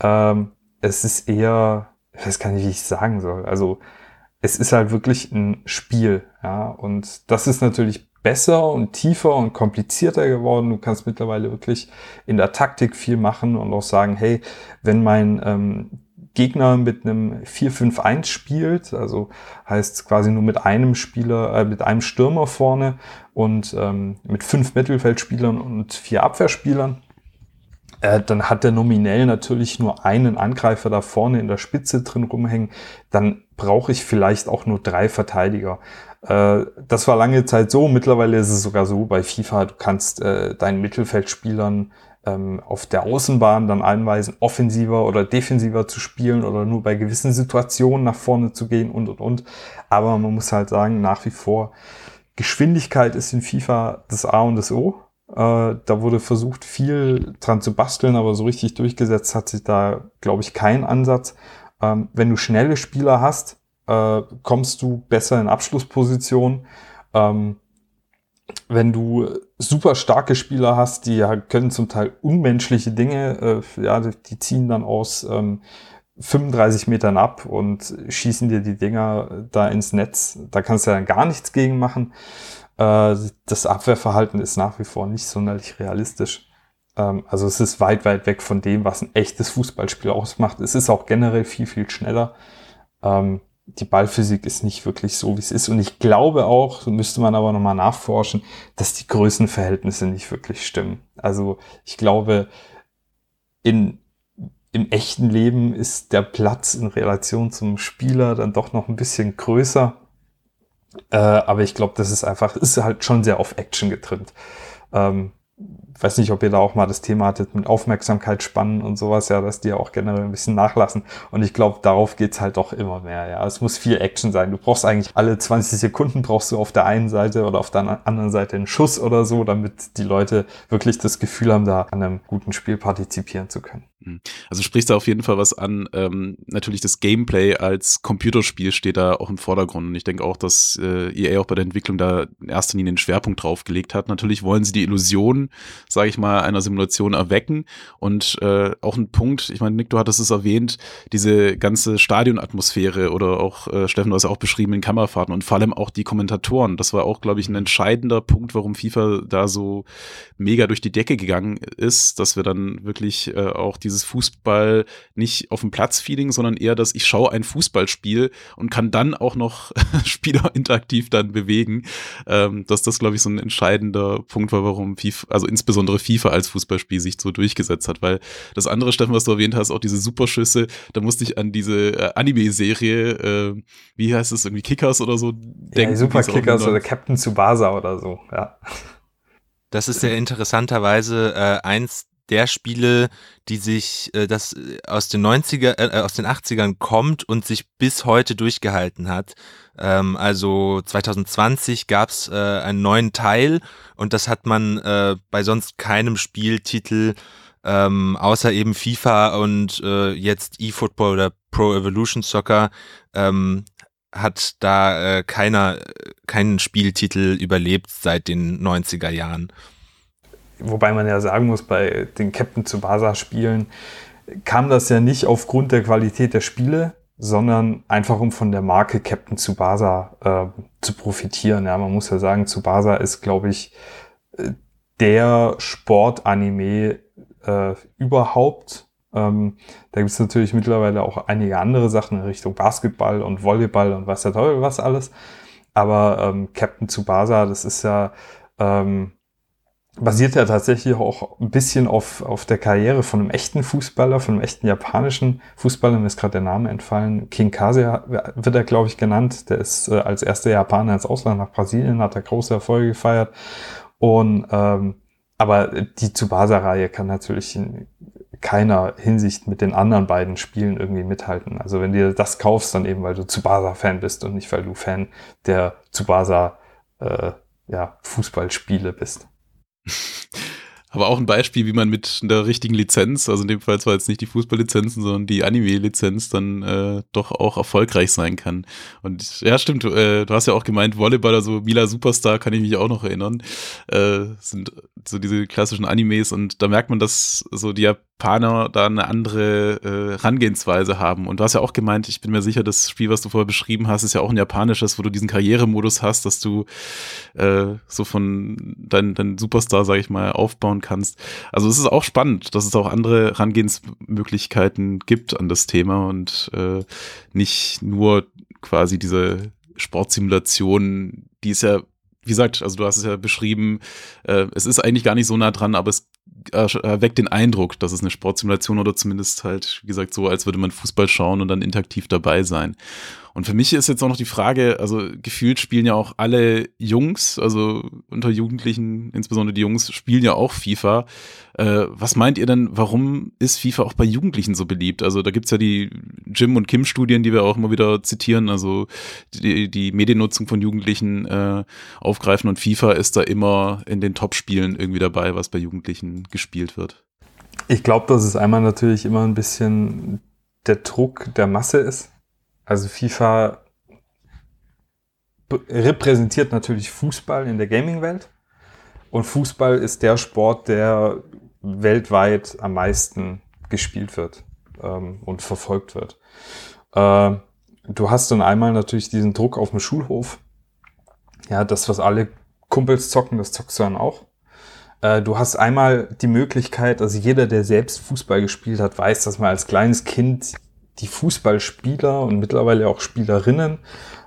Ähm, es ist eher ich weiß gar nicht, wie ich sagen soll. Also es ist halt wirklich ein Spiel, ja. Und das ist natürlich besser und tiefer und komplizierter geworden. Du kannst mittlerweile wirklich in der Taktik viel machen und auch sagen, hey, wenn mein ähm, Gegner mit einem 4-5-1 spielt, also heißt quasi nur mit einem Spieler, äh, mit einem Stürmer vorne und ähm, mit fünf Mittelfeldspielern und vier Abwehrspielern, äh, dann hat der nominell natürlich nur einen Angreifer da vorne in der Spitze drin rumhängen, dann brauche ich vielleicht auch nur drei Verteidiger. Äh, das war lange Zeit so, mittlerweile ist es sogar so bei FIFA, du kannst äh, deinen Mittelfeldspielern ähm, auf der Außenbahn dann einweisen, offensiver oder defensiver zu spielen oder nur bei gewissen Situationen nach vorne zu gehen und und und. Aber man muss halt sagen, nach wie vor, Geschwindigkeit ist in FIFA das A und das O. Äh, da wurde versucht, viel dran zu basteln, aber so richtig durchgesetzt hat sich da, glaube ich, kein Ansatz. Ähm, wenn du schnelle Spieler hast, äh, kommst du besser in Abschlussposition. Ähm, wenn du super starke Spieler hast, die ja können zum Teil unmenschliche Dinge, äh, ja, die ziehen dann aus ähm, 35 Metern ab und schießen dir die Dinger da ins Netz. Da kannst du dann gar nichts gegen machen. Äh, das Abwehrverhalten ist nach wie vor nicht sonderlich realistisch. Ähm, also es ist weit, weit weg von dem, was ein echtes Fußballspiel ausmacht. Es ist auch generell viel, viel schneller. Ähm, die Ballphysik ist nicht wirklich so, wie es ist. Und ich glaube auch, müsste man aber nochmal nachforschen, dass die Größenverhältnisse nicht wirklich stimmen. Also ich glaube, in, im echten Leben ist der Platz in Relation zum Spieler dann doch noch ein bisschen größer. Äh, aber ich glaube, das ist einfach, ist halt schon sehr auf Action getrimmt. Ähm, weiß nicht, ob ihr da auch mal das Thema hattet mit Aufmerksamkeit spannen und sowas, ja, dass die ja auch generell ein bisschen nachlassen. Und ich glaube, darauf geht's halt doch immer mehr, ja. Es muss viel Action sein. Du brauchst eigentlich alle 20 Sekunden brauchst du auf der einen Seite oder auf der anderen Seite einen Schuss oder so, damit die Leute wirklich das Gefühl haben, da an einem guten Spiel partizipieren zu können. Hm. Also sprichst du auf jeden Fall was an. Ähm, natürlich das Gameplay als Computerspiel steht da auch im Vordergrund. Und ich denke auch, dass äh, EA auch bei der Entwicklung da in erster Linie den Schwerpunkt drauf gelegt hat. Natürlich wollen sie die Illusion, sage ich mal, einer Simulation erwecken. Und äh, auch ein Punkt, ich meine, Nick, du hattest es erwähnt, diese ganze Stadionatmosphäre oder auch, äh, Steffen, du hast ja auch beschrieben in Kamerafahrten und vor allem auch die Kommentatoren. Das war auch, glaube ich, ein entscheidender Punkt, warum FIFA da so mega durch die Decke gegangen ist, dass wir dann wirklich äh, auch diese dieses Fußball nicht auf dem Platz-Feeling, sondern eher, dass ich schaue ein Fußballspiel und kann dann auch noch Spieler interaktiv dann bewegen. Ähm, dass das, glaube ich, so ein entscheidender Punkt war, warum FIFA, also insbesondere FIFA als Fußballspiel sich so durchgesetzt hat, weil das andere, Steffen, was du erwähnt hast, auch diese Superschüsse, da musste ich an diese äh, Anime-Serie, äh, wie heißt es, irgendwie Kickers oder so denken. Ja, Super Kickers oder Captain Tsubasa oder so, ja. Das ist ja interessanterweise äh, eins der Spiele, die sich äh, das äh, aus den 90er, äh, aus den 80ern kommt und sich bis heute durchgehalten hat. Ähm, also 2020 gab es äh, einen neuen Teil und das hat man äh, bei sonst keinem Spieltitel ähm, außer eben FIFA und äh, jetzt eFootball oder Pro Evolution Soccer ähm, hat da äh, keiner keinen Spieltitel überlebt seit den 90er Jahren. Wobei man ja sagen muss, bei den Captain Tsubasa Spielen kam das ja nicht aufgrund der Qualität der Spiele, sondern einfach um von der Marke Captain Tsubasa äh, zu profitieren. Ja, man muss ja sagen, Tsubasa ist, glaube ich, äh, der Sportanime äh, überhaupt. Ähm, da gibt es natürlich mittlerweile auch einige andere Sachen in Richtung Basketball und Volleyball und was der Teufel was alles. Aber ähm, Captain Tsubasa, das ist ja ähm, basiert ja tatsächlich auch ein bisschen auf, auf der Karriere von einem echten Fußballer, von einem echten japanischen Fußballer. Mir ist gerade der Name entfallen. King Kase wird er, glaube ich, genannt. Der ist äh, als erster Japaner ins Ausland nach Brasilien, hat er große Erfolge gefeiert. Und ähm, aber die Tsubasa-Reihe kann natürlich in keiner Hinsicht mit den anderen beiden Spielen irgendwie mithalten. Also wenn du das kaufst, dann eben, weil du Tsubasa-Fan bist und nicht, weil du Fan der Tsubasa äh, ja, Fußballspiele bist. Aber auch ein Beispiel, wie man mit einer richtigen Lizenz, also in dem Fall zwar jetzt nicht die Fußballlizenzen, sondern die Anime-Lizenz, dann äh, doch auch erfolgreich sein kann. Und ja, stimmt, äh, du hast ja auch gemeint, Volleyball, also Mila Superstar, kann ich mich auch noch erinnern, äh, sind so diese klassischen Animes und da merkt man, dass so die Japaner da eine andere äh, Herangehensweise haben. Und du hast ja auch gemeint, ich bin mir sicher, das Spiel, was du vorher beschrieben hast, ist ja auch ein japanisches, wo du diesen Karrieremodus hast, dass du äh, so von deinem dein Superstar, sag ich mal, aufbauen kannst. Also es ist auch spannend, dass es auch andere Herangehensmöglichkeiten gibt an das Thema und äh, nicht nur quasi diese Sportsimulation, die ist ja wie gesagt, also du hast es ja beschrieben, äh, es ist eigentlich gar nicht so nah dran, aber es erweckt den Eindruck, dass es eine Sportsimulation oder zumindest halt, wie gesagt, so, als würde man Fußball schauen und dann interaktiv dabei sein. Und für mich ist jetzt auch noch die Frage, also gefühlt spielen ja auch alle Jungs, also unter Jugendlichen, insbesondere die Jungs, spielen ja auch FIFA. Äh, was meint ihr denn, warum ist FIFA auch bei Jugendlichen so beliebt? Also da gibt's ja die Jim und Kim-Studien, die wir auch immer wieder zitieren, also die, die Mediennutzung von Jugendlichen äh, aufgreifen und FIFA ist da immer in den Top-Spielen irgendwie dabei, was bei Jugendlichen gespielt wird. Ich glaube, dass es einmal natürlich immer ein bisschen der Druck der Masse ist. Also FIFA repräsentiert natürlich Fußball in der Gaming-Welt. Und Fußball ist der Sport, der weltweit am meisten gespielt wird ähm, und verfolgt wird. Äh, du hast dann einmal natürlich diesen Druck auf dem Schulhof. Ja, das, was alle Kumpels zocken, das zockst du dann auch. Äh, du hast einmal die Möglichkeit, also jeder, der selbst Fußball gespielt hat, weiß, dass man als kleines Kind die Fußballspieler und mittlerweile auch Spielerinnen,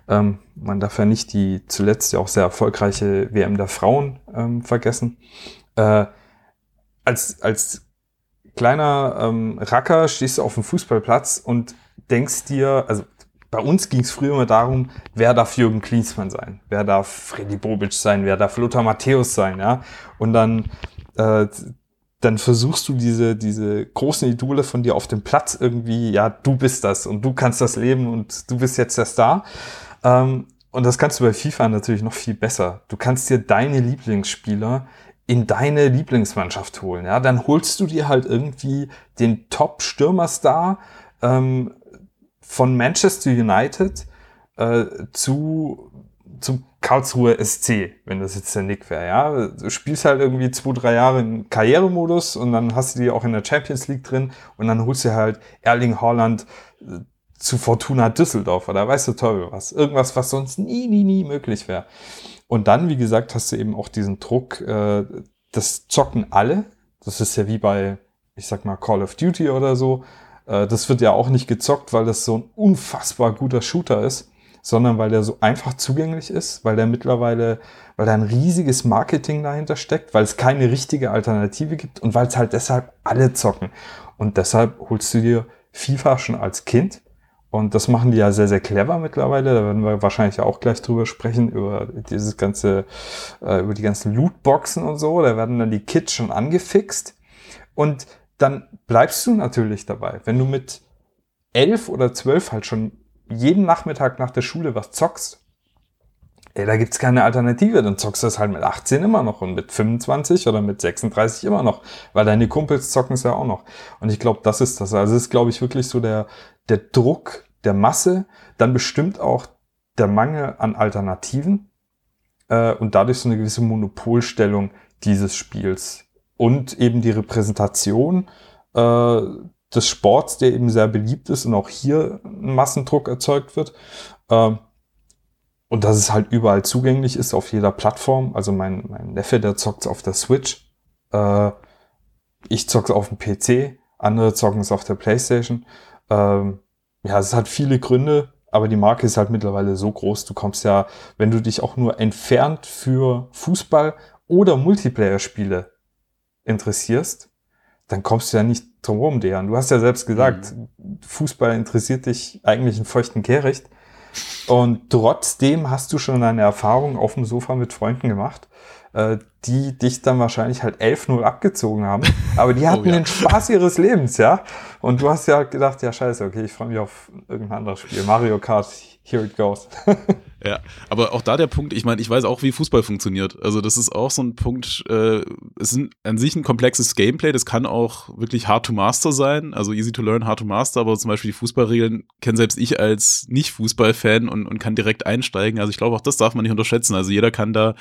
ähm, man darf ja nicht die zuletzt ja auch sehr erfolgreiche WM der Frauen ähm, vergessen, äh, als, als kleiner ähm, Racker stehst du auf dem Fußballplatz und denkst dir, also bei uns ging es früher immer darum, wer darf Jürgen Klinsmann sein, wer darf Freddy Bobic sein, wer darf Lothar Matthäus sein, ja. Und dann äh, dann versuchst du diese, diese großen Idole von dir auf dem Platz irgendwie, ja, du bist das und du kannst das leben und du bist jetzt der Star. Ähm, und das kannst du bei FIFA natürlich noch viel besser. Du kannst dir deine Lieblingsspieler in deine Lieblingsmannschaft holen. Ja, dann holst du dir halt irgendwie den Top-Stürmerstar ähm, von Manchester United äh, zu zum Karlsruhe SC, wenn das jetzt der Nick wäre, ja. Du spielst halt irgendwie zwei, drei Jahre im Karrieremodus und dann hast du die auch in der Champions League drin und dann holst du halt Erling Haaland äh, zu Fortuna Düsseldorf oder weißt du toll was. Irgendwas, was sonst nie, nie, nie möglich wäre. Und dann, wie gesagt, hast du eben auch diesen Druck, äh, das zocken alle. Das ist ja wie bei, ich sag mal, Call of Duty oder so. Äh, das wird ja auch nicht gezockt, weil das so ein unfassbar guter Shooter ist sondern weil der so einfach zugänglich ist, weil der mittlerweile, weil da ein riesiges Marketing dahinter steckt, weil es keine richtige Alternative gibt und weil es halt deshalb alle zocken. Und deshalb holst du dir FIFA schon als Kind Und das machen die ja sehr, sehr clever mittlerweile. Da werden wir wahrscheinlich auch gleich drüber sprechen, über dieses ganze, äh, über die ganzen Lootboxen und so. Da werden dann die Kits schon angefixt. Und dann bleibst du natürlich dabei. Wenn du mit elf oder zwölf halt schon jeden Nachmittag nach der Schule was zockst, ey, da gibt's keine Alternative. Dann zockst du es halt mit 18 immer noch und mit 25 oder mit 36 immer noch, weil deine Kumpels zocken es ja auch noch. Und ich glaube, das ist das. Also es ist, glaube ich, wirklich so der, der Druck der Masse, dann bestimmt auch der Mangel an Alternativen äh, und dadurch so eine gewisse Monopolstellung dieses Spiels und eben die Repräsentation äh, des Sports, der eben sehr beliebt ist und auch hier ein Massendruck erzeugt wird. Äh, und dass es halt überall zugänglich ist, auf jeder Plattform. Also mein, mein Neffe, der zockt auf der Switch. Äh, ich zock's auf dem PC, andere zocken es auf der Playstation. Ähm, ja, es hat viele Gründe, aber die Marke ist halt mittlerweile so groß. Du kommst ja, wenn du dich auch nur entfernt für Fußball oder Multiplayer-Spiele interessierst, dann kommst du ja nicht drum rum, Dejan. Du hast ja selbst gesagt, mhm. Fußball interessiert dich eigentlich in feuchten Kehricht. Und trotzdem hast du schon eine Erfahrung auf dem Sofa mit Freunden gemacht, äh, die dich dann wahrscheinlich halt 11-0 abgezogen haben. Aber die hatten oh, ja. den Spaß ihres Lebens, ja. Und du hast ja gedacht, ja scheiße, okay, ich freue mich auf irgendein anderes Spiel. Mario Kart, here it goes. Ja, aber auch da der Punkt, ich meine, ich weiß auch, wie Fußball funktioniert. Also das ist auch so ein Punkt, äh, es ist an sich ein komplexes Gameplay, das kann auch wirklich hard to master sein, also easy to learn, hard to master, aber zum Beispiel die Fußballregeln kenne selbst ich als Nicht-Fußball-Fan und, und kann direkt einsteigen. Also ich glaube, auch das darf man nicht unterschätzen. Also jeder kann da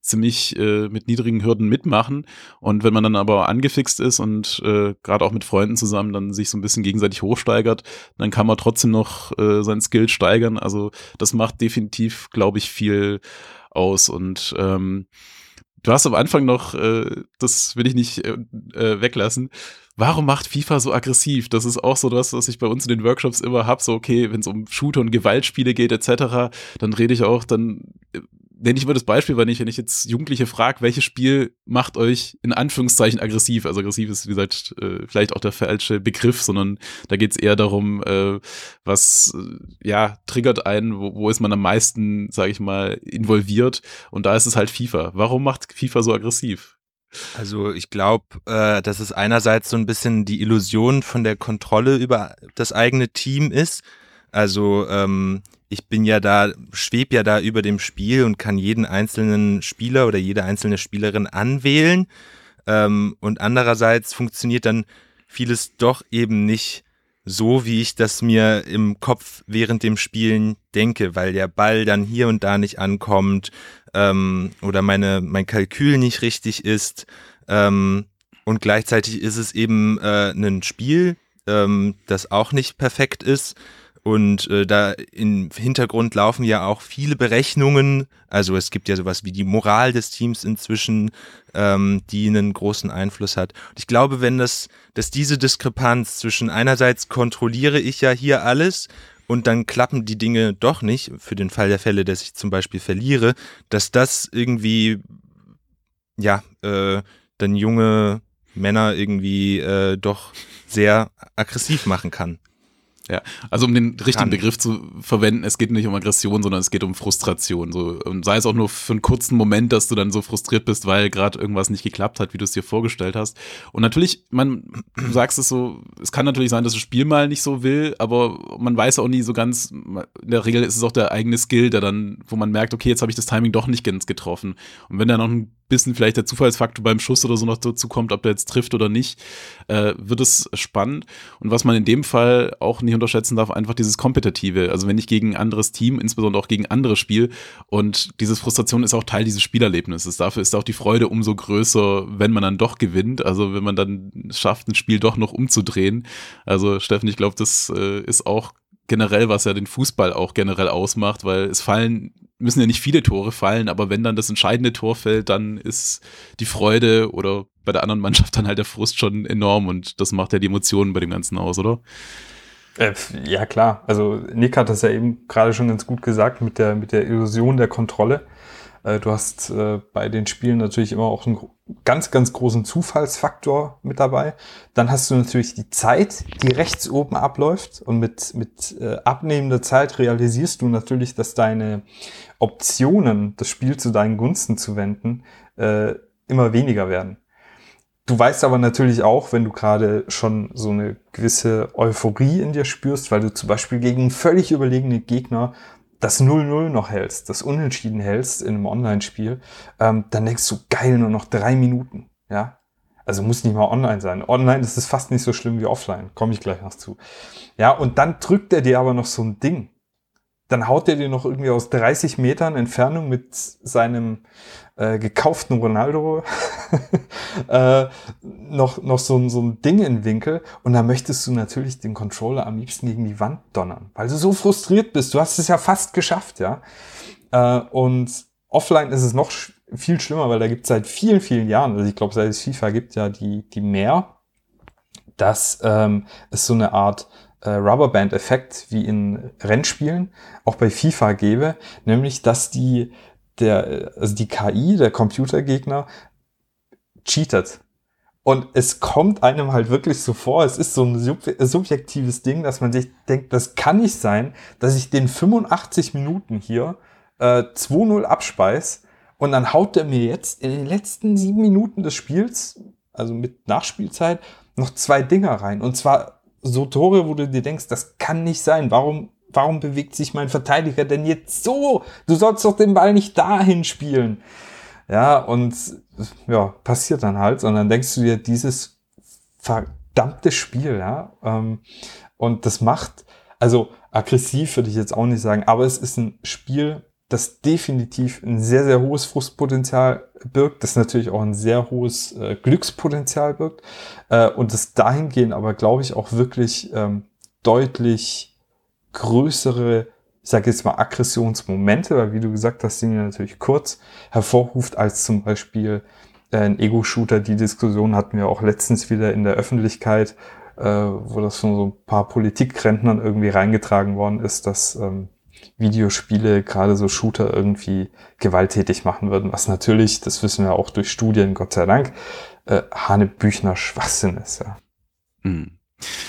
ziemlich äh, mit niedrigen Hürden mitmachen. Und wenn man dann aber angefixt ist und äh, gerade auch mit Freunden zusammen dann sich so ein bisschen gegenseitig hochsteigert, dann kann man trotzdem noch äh, sein Skill steigern. Also das macht definitiv, glaube ich, viel aus. Und ähm, du hast am Anfang noch, äh, das will ich nicht äh, äh, weglassen, warum macht FIFA so aggressiv? Das ist auch so das, was ich bei uns in den Workshops immer hab. So, okay, wenn es um Shooter und Gewaltspiele geht, etc., dann rede ich auch, dann äh, nenne ich immer das Beispiel, weil ich, wenn ich jetzt Jugendliche frage, welches Spiel macht euch in Anführungszeichen aggressiv? Also aggressiv ist, wie gesagt, äh, vielleicht auch der falsche Begriff, sondern da geht es eher darum, äh, was äh, ja triggert einen, wo, wo ist man am meisten, sage ich mal, involviert. Und da ist es halt FIFA. Warum macht FIFA so aggressiv? Also ich glaube, äh, dass es einerseits so ein bisschen die Illusion von der Kontrolle über das eigene Team ist. Also ähm, ich bin ja da, schweb ja da über dem Spiel und kann jeden einzelnen Spieler oder jede einzelne Spielerin anwählen. Ähm, und andererseits funktioniert dann vieles doch eben nicht so, wie ich das mir im Kopf während dem Spielen denke, weil der Ball dann hier und da nicht ankommt ähm, oder meine, mein Kalkül nicht richtig ist. Ähm, und gleichzeitig ist es eben äh, ein Spiel, ähm, das auch nicht perfekt ist. Und äh, da im Hintergrund laufen ja auch viele Berechnungen. Also es gibt ja sowas wie die Moral des Teams inzwischen, ähm, die einen großen Einfluss hat. Und ich glaube, wenn das, dass diese Diskrepanz zwischen einerseits kontrolliere ich ja hier alles und dann klappen die Dinge doch nicht, für den Fall der Fälle, dass ich zum Beispiel verliere, dass das irgendwie, ja, äh, dann junge Männer irgendwie äh, doch sehr aggressiv machen kann. Ja, also um den richtigen Kann. Begriff zu verwenden, es geht nicht um Aggression, sondern es geht um Frustration. So, und sei es auch nur für einen kurzen Moment, dass du dann so frustriert bist, weil gerade irgendwas nicht geklappt hat, wie du es dir vorgestellt hast. Und natürlich, man, du sagst es so, es kann natürlich sein, dass das Spiel mal nicht so will, aber man weiß auch nie so ganz, in der Regel ist es auch der eigene Skill, der dann, wo man merkt, okay, jetzt habe ich das Timing doch nicht ganz getroffen. Und wenn da noch ein bisschen vielleicht der Zufallsfaktor beim Schuss oder so noch dazu kommt, ob der jetzt trifft oder nicht, äh, wird es spannend. Und was man in dem Fall auch nicht unterschätzen darf, einfach dieses Kompetitive. Also wenn ich gegen ein anderes Team, insbesondere auch gegen andere spiele und diese Frustration ist auch Teil dieses Spielerlebnisses. Dafür ist auch die Freude umso größer, wenn man dann doch gewinnt. Also wenn man dann schafft, ein Spiel doch noch umzudrehen. Also Steffen, ich glaube, das äh, ist auch generell, was ja den Fußball auch generell ausmacht, weil es fallen müssen ja nicht viele Tore fallen, aber wenn dann das entscheidende Tor fällt, dann ist die Freude oder bei der anderen Mannschaft dann halt der Frust schon enorm und das macht ja die Emotionen bei dem Ganzen aus, oder? Äh, ja, klar. Also Nick hat das ja eben gerade schon ganz gut gesagt mit der, mit der Illusion der Kontrolle. Äh, du hast äh, bei den Spielen natürlich immer auch einen ganz, ganz großen Zufallsfaktor mit dabei. Dann hast du natürlich die Zeit, die rechts oben abläuft und mit, mit äh, abnehmender Zeit realisierst du natürlich, dass deine Optionen, das Spiel zu deinen Gunsten zu wenden, immer weniger werden. Du weißt aber natürlich auch, wenn du gerade schon so eine gewisse Euphorie in dir spürst, weil du zum Beispiel gegen völlig überlegene Gegner das 0-0 noch hältst, das Unentschieden hältst in einem Online-Spiel, ähm, dann denkst du, geil, nur noch drei Minuten, ja. Also muss nicht mal online sein. Online ist es fast nicht so schlimm wie offline. Komme ich gleich noch zu. Ja, und dann drückt er dir aber noch so ein Ding dann haut er dir noch irgendwie aus 30 Metern Entfernung mit seinem äh, gekauften Ronaldo äh, noch, noch so, so ein Ding in Winkel und da möchtest du natürlich den Controller am liebsten gegen die Wand donnern, weil du so frustriert bist. Du hast es ja fast geschafft, ja. Äh, und offline ist es noch sch viel schlimmer, weil da gibt es seit vielen, vielen Jahren, also ich glaube, seit es FIFA gibt, ja die, die mehr, dass ähm, es so eine Art äh, Rubberband-Effekt wie in Rennspielen auch bei FIFA gäbe, nämlich dass die der also die KI der Computergegner cheatet. Und es kommt einem halt wirklich so vor, es ist so ein sub subjektives Ding, dass man sich denkt, das kann nicht sein, dass ich den 85 Minuten hier äh, 2-0 abspeis und dann haut er mir jetzt in den letzten sieben Minuten des Spiels, also mit Nachspielzeit, noch zwei Dinger rein. Und zwar so Tore, wo du dir denkst, das kann nicht sein. Warum, warum bewegt sich mein Verteidiger denn jetzt so? Du sollst doch den Ball nicht dahin spielen. Ja, und ja, passiert dann halt. Und dann denkst du dir, dieses verdammte Spiel, ja, ähm, und das macht, also aggressiv würde ich jetzt auch nicht sagen, aber es ist ein Spiel, das definitiv ein sehr, sehr hohes Frustpotenzial birgt, das natürlich auch ein sehr hohes äh, Glückspotenzial birgt äh, und das dahingehend aber, glaube ich, auch wirklich ähm, deutlich größere, ich sage jetzt mal Aggressionsmomente, weil wie du gesagt hast, sind die natürlich kurz, hervorruft als zum Beispiel äh, ein Ego-Shooter. Die Diskussion hatten wir auch letztens wieder in der Öffentlichkeit, äh, wo das von so ein paar Politikrentnern irgendwie reingetragen worden ist, dass ähm, Videospiele, gerade so Shooter irgendwie gewalttätig machen würden, was natürlich, das wissen wir auch durch Studien, Gott sei Dank, äh, Hanebüchner Schwachsinn ist, ja. Mhm.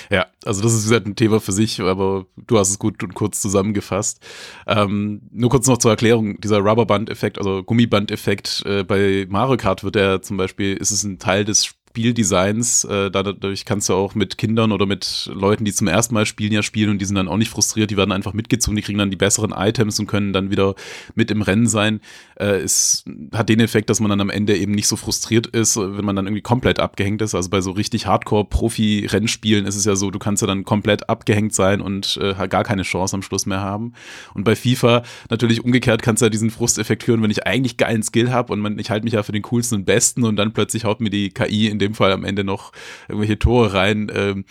Ja, also das ist wie ein Thema für sich, aber du hast es gut und kurz zusammengefasst. Ähm, nur kurz noch zur Erklärung, dieser Rubberband-Effekt, also Gummiband-Effekt, äh, bei Mario Kart wird er zum Beispiel, ist es ein Teil des Spieldesigns. Äh, dadurch kannst du auch mit Kindern oder mit Leuten, die zum ersten Mal spielen, ja spielen und die sind dann auch nicht frustriert, die werden einfach mitgezogen, die kriegen dann die besseren Items und können dann wieder mit im Rennen sein. Äh, es hat den Effekt, dass man dann am Ende eben nicht so frustriert ist, wenn man dann irgendwie komplett abgehängt ist. Also bei so richtig Hardcore-Profi-Rennspielen ist es ja so, du kannst ja dann komplett abgehängt sein und äh, gar keine Chance am Schluss mehr haben. Und bei FIFA natürlich umgekehrt kannst du ja diesen Frusteffekt hören, wenn ich eigentlich geilen Skill habe und man, ich halte mich ja für den coolsten und besten und dann plötzlich haut mir die KI in dem Fall am Ende noch irgendwelche Tore rein. Ähm,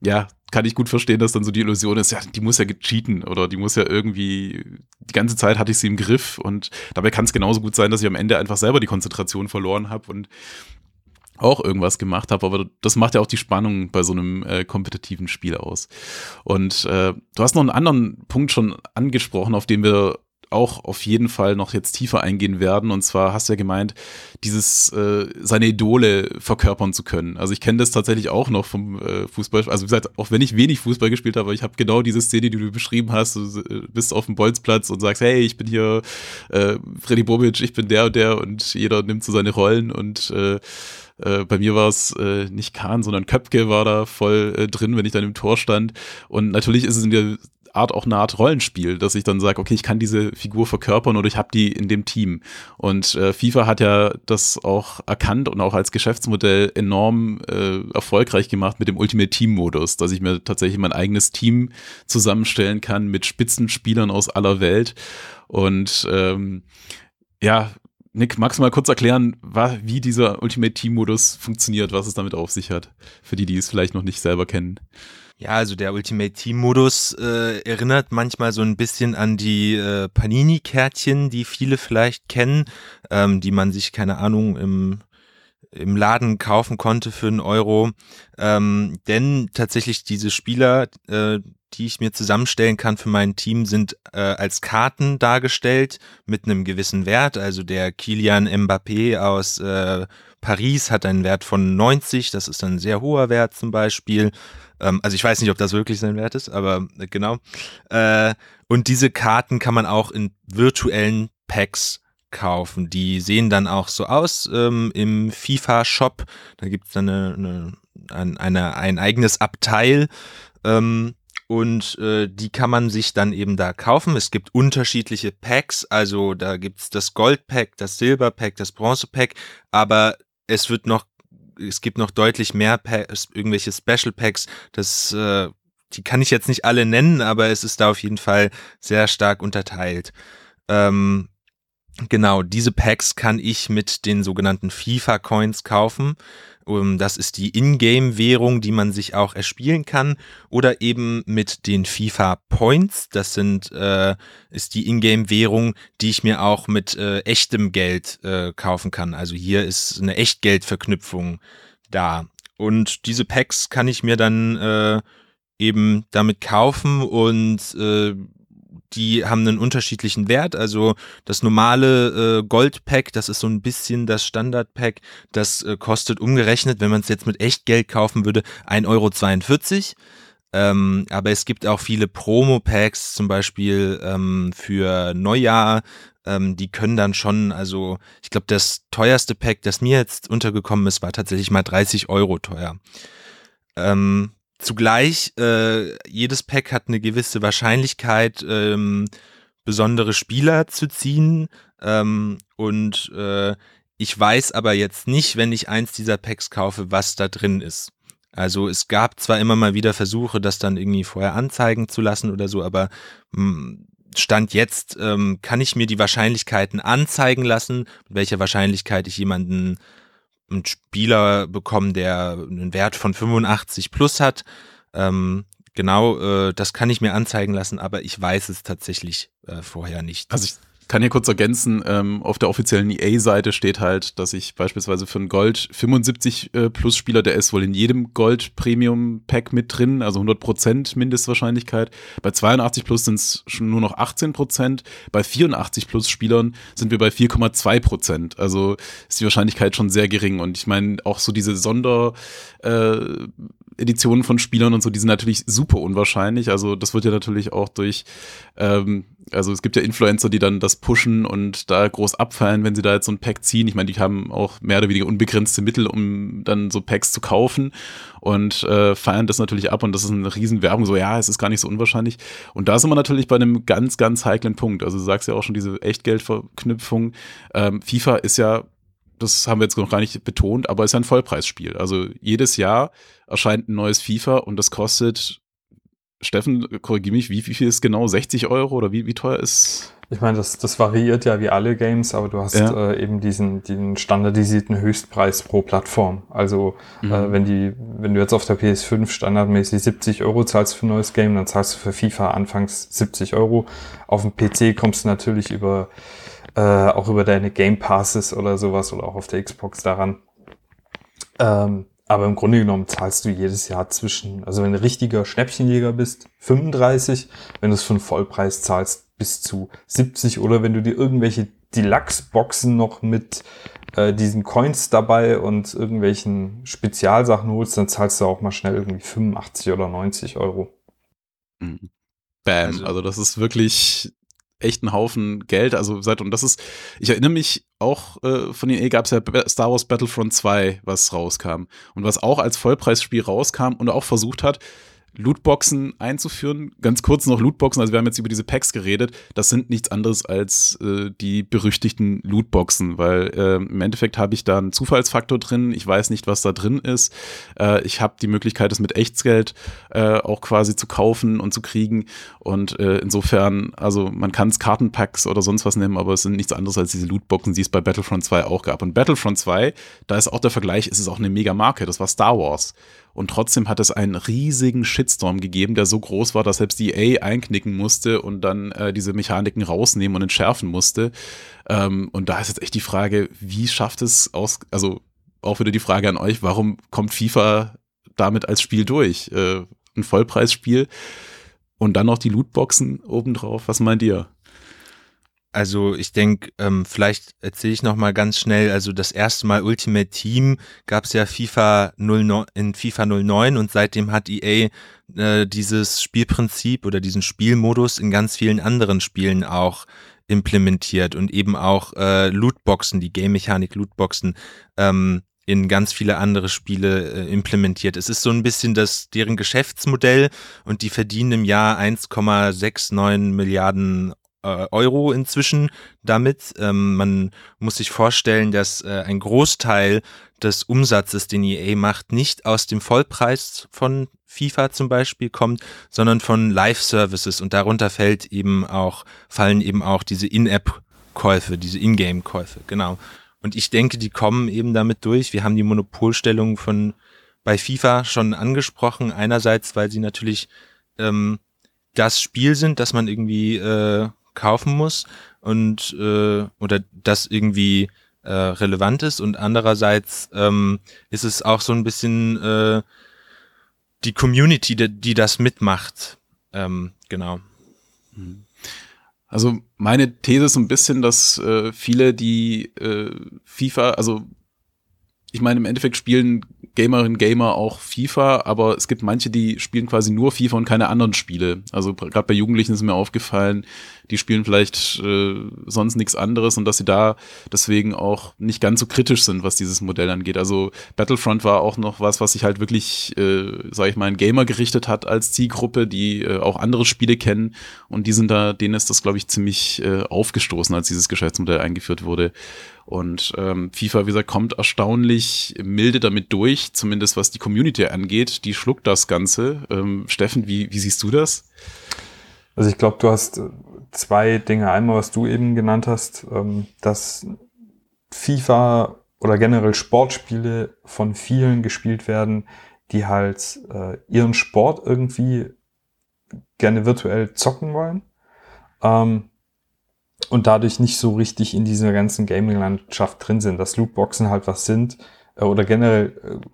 ja, kann ich gut verstehen, dass dann so die Illusion ist, ja, die muss ja cheaten oder die muss ja irgendwie, die ganze Zeit hatte ich sie im Griff und dabei kann es genauso gut sein, dass ich am Ende einfach selber die Konzentration verloren habe und auch irgendwas gemacht habe, aber das macht ja auch die Spannung bei so einem äh, kompetitiven Spiel aus. Und äh, du hast noch einen anderen Punkt schon angesprochen, auf den wir auch auf jeden Fall noch jetzt tiefer eingehen werden. Und zwar hast du ja gemeint, dieses äh, seine Idole verkörpern zu können. Also ich kenne das tatsächlich auch noch vom äh, Fußball. Also wie gesagt, auch wenn ich wenig Fußball gespielt habe, ich habe genau diese Szene, die du beschrieben hast. Du äh, bist auf dem Bolzplatz und sagst, hey, ich bin hier äh, Freddy Bobic, ich bin der und der und jeder nimmt so seine Rollen und äh, äh, bei mir war es äh, nicht Kahn, sondern Köpke war da voll äh, drin, wenn ich dann im Tor stand. Und natürlich ist es in der Art auch eine Art Rollenspiel, dass ich dann sage, okay, ich kann diese Figur verkörpern oder ich habe die in dem Team. Und äh, FIFA hat ja das auch erkannt und auch als Geschäftsmodell enorm äh, erfolgreich gemacht mit dem Ultimate Team Modus, dass ich mir tatsächlich mein eigenes Team zusammenstellen kann mit Spitzenspielern aus aller Welt. Und ähm, ja, Nick, magst du mal kurz erklären, wie dieser Ultimate Team Modus funktioniert, was es damit auf sich hat, für die, die es vielleicht noch nicht selber kennen? Ja, also der Ultimate Team Modus äh, erinnert manchmal so ein bisschen an die äh, Panini-Kärtchen, die viele vielleicht kennen, ähm, die man sich, keine Ahnung, im im Laden kaufen konnte für einen Euro. Ähm, denn tatsächlich diese Spieler, äh, die ich mir zusammenstellen kann für mein Team, sind äh, als Karten dargestellt mit einem gewissen Wert. Also der Kilian Mbappé aus äh, Paris hat einen Wert von 90, das ist ein sehr hoher Wert zum Beispiel. Ähm, also ich weiß nicht, ob das wirklich sein Wert ist, aber äh, genau. Äh, und diese Karten kann man auch in virtuellen Packs kaufen. Die sehen dann auch so aus ähm, im FIFA-Shop. Da gibt es dann eine, eine, eine, ein eigenes Abteil. Ähm, und äh, die kann man sich dann eben da kaufen. Es gibt unterschiedliche Packs, also da gibt's das Gold-Pack, das Silber-Pack, das Bronze-Pack, aber es wird noch, es gibt noch deutlich mehr Packs, irgendwelche Special Packs, das, äh, die kann ich jetzt nicht alle nennen, aber es ist da auf jeden Fall sehr stark unterteilt. Ähm, Genau, diese Packs kann ich mit den sogenannten FIFA-Coins kaufen. Ähm, das ist die Ingame-Währung, die man sich auch erspielen kann. Oder eben mit den FIFA-Points. Das sind, äh, ist die Ingame-Währung, die ich mir auch mit äh, echtem Geld äh, kaufen kann. Also hier ist eine Echtgeldverknüpfung da. Und diese Packs kann ich mir dann äh, eben damit kaufen und äh, die haben einen unterschiedlichen Wert. Also das normale äh, Gold-Pack, das ist so ein bisschen das Standard-Pack, das äh, kostet umgerechnet, wenn man es jetzt mit Echtgeld kaufen würde, 1,42 Euro. Ähm, aber es gibt auch viele Promo-Packs, zum Beispiel ähm, für Neujahr. Ähm, die können dann schon, also ich glaube, das teuerste Pack, das mir jetzt untergekommen ist, war tatsächlich mal 30 Euro teuer. Ähm, Zugleich, äh, jedes Pack hat eine gewisse Wahrscheinlichkeit, ähm, besondere Spieler zu ziehen. Ähm, und äh, ich weiß aber jetzt nicht, wenn ich eins dieser Packs kaufe, was da drin ist. Also es gab zwar immer mal wieder Versuche, das dann irgendwie vorher anzeigen zu lassen oder so, aber mh, hm, Stand jetzt ähm, kann ich mir die Wahrscheinlichkeiten anzeigen lassen, mit welcher Wahrscheinlichkeit ich jemanden einen Spieler bekommen, der einen Wert von 85 plus hat. Ähm, genau, äh, das kann ich mir anzeigen lassen, aber ich weiß es tatsächlich äh, vorher nicht. Also ich kann hier kurz ergänzen, ähm, auf der offiziellen EA-Seite steht halt, dass ich beispielsweise für einen Gold 75 äh, plus Spieler, der ist wohl in jedem Gold Premium Pack mit drin, also 100% Mindestwahrscheinlichkeit. Bei 82 plus sind es schon nur noch 18%. Bei 84 plus Spielern sind wir bei 4,2%. Also ist die Wahrscheinlichkeit schon sehr gering. Und ich meine, auch so diese Sonder, äh, Editionen von Spielern und so, die sind natürlich super unwahrscheinlich. Also das wird ja natürlich auch durch, ähm, also es gibt ja Influencer, die dann das pushen und da groß abfallen, wenn sie da jetzt so ein Pack ziehen. Ich meine, die haben auch mehr oder weniger unbegrenzte Mittel, um dann so Packs zu kaufen und äh, feiern das natürlich ab und das ist eine riesen Werbung, so ja, es ist gar nicht so unwahrscheinlich. Und da sind wir natürlich bei einem ganz, ganz heiklen Punkt. Also du sagst ja auch schon diese Echtgeldverknüpfung. Ähm, FIFA ist ja das haben wir jetzt noch gar nicht betont, aber es ist ja ein Vollpreisspiel. Also jedes Jahr erscheint ein neues FIFA und das kostet, Steffen, korrigiere mich, wie, wie viel ist genau? 60 Euro oder wie, wie teuer ist? Ich meine, das, das variiert ja wie alle Games, aber du hast ja. äh, eben diesen, diesen standardisierten Höchstpreis pro Plattform. Also mhm. äh, wenn die, wenn du jetzt auf der PS5 standardmäßig 70 Euro zahlst für ein neues Game, dann zahlst du für FIFA anfangs 70 Euro. Auf dem PC kommst du natürlich über äh, auch über deine Game Passes oder sowas oder auch auf der Xbox daran. Ähm, aber im Grunde genommen zahlst du jedes Jahr zwischen, also wenn du richtiger Schnäppchenjäger bist, 35, wenn du es für einen Vollpreis zahlst, bis zu 70 oder wenn du dir irgendwelche Deluxe-Boxen noch mit äh, diesen Coins dabei und irgendwelchen Spezialsachen holst, dann zahlst du auch mal schnell irgendwie 85 oder 90 Euro. Mhm. Bam, also, also das ist wirklich echt einen Haufen Geld. Also seit, und das ist, ich erinnere mich auch, äh, von den E gab es ja Star Wars Battlefront 2, was rauskam. Und was auch als Vollpreisspiel rauskam und auch versucht hat, Lootboxen einzuführen. Ganz kurz noch Lootboxen, also wir haben jetzt über diese Packs geredet. Das sind nichts anderes als äh, die berüchtigten Lootboxen, weil äh, im Endeffekt habe ich da einen Zufallsfaktor drin. Ich weiß nicht, was da drin ist. Äh, ich habe die Möglichkeit, es mit Echtsgeld äh, auch quasi zu kaufen und zu kriegen. Und äh, insofern, also man kann es Kartenpacks oder sonst was nehmen, aber es sind nichts anderes als diese Lootboxen, die es bei Battlefront 2 auch gab. Und Battlefront 2, da ist auch der Vergleich, ist es auch eine mega Marke. Das war Star Wars. Und trotzdem hat es einen riesigen Shitstorm gegeben, der so groß war, dass selbst die EA einknicken musste und dann äh, diese Mechaniken rausnehmen und entschärfen musste. Ähm, und da ist jetzt echt die Frage, wie schafft es aus, also auch wieder die Frage an euch, warum kommt FIFA damit als Spiel durch? Äh, ein Vollpreisspiel und dann noch die Lootboxen obendrauf. Was meint ihr? Also ich denke, ähm, vielleicht erzähle ich noch mal ganz schnell. Also das erste Mal Ultimate Team gab es ja FIFA 09, in FIFA 09 und seitdem hat EA äh, dieses Spielprinzip oder diesen Spielmodus in ganz vielen anderen Spielen auch implementiert und eben auch äh, Lootboxen, die Game-Mechanik Lootboxen ähm, in ganz viele andere Spiele äh, implementiert. Es ist so ein bisschen das deren Geschäftsmodell und die verdienen im Jahr 1,69 Milliarden Euro inzwischen damit. Ähm, man muss sich vorstellen, dass äh, ein Großteil des Umsatzes, den EA macht, nicht aus dem Vollpreis von FIFA zum Beispiel kommt, sondern von Live-Services und darunter fällt eben auch, fallen eben auch diese In-App-Käufe, diese In-Game-Käufe, genau. Und ich denke, die kommen eben damit durch. Wir haben die Monopolstellung von bei FIFA schon angesprochen. Einerseits, weil sie natürlich ähm, das Spiel sind, das man irgendwie äh, kaufen muss und äh, oder das irgendwie äh, relevant ist und andererseits ähm, ist es auch so ein bisschen äh, die Community, die, die das mitmacht. Ähm, genau. Also meine These ist ein bisschen, dass äh, viele, die äh, FIFA, also ich meine, im Endeffekt spielen Gamerinnen, Gamer auch FIFA, aber es gibt manche, die spielen quasi nur FIFA und keine anderen Spiele. Also gerade bei Jugendlichen ist mir aufgefallen, die spielen vielleicht äh, sonst nichts anderes und dass sie da deswegen auch nicht ganz so kritisch sind, was dieses Modell angeht. Also Battlefront war auch noch was, was sich halt wirklich, äh, sage ich mal, ein Gamer gerichtet hat als Zielgruppe, die äh, auch andere Spiele kennen und die sind da, denen ist das, glaube ich, ziemlich äh, aufgestoßen, als dieses Geschäftsmodell eingeführt wurde. Und ähm, FIFA, wie gesagt, kommt erstaunlich milde damit durch, zumindest was die Community angeht. Die schluckt das Ganze. Ähm, Steffen, wie, wie siehst du das? Also ich glaube, du hast äh, zwei Dinge. Einmal, was du eben genannt hast, ähm, dass FIFA oder generell Sportspiele von vielen gespielt werden, die halt äh, ihren Sport irgendwie gerne virtuell zocken wollen. Ähm, und dadurch nicht so richtig in dieser ganzen Gaming-Landschaft drin sind, dass Lootboxen halt was sind äh, oder generell äh,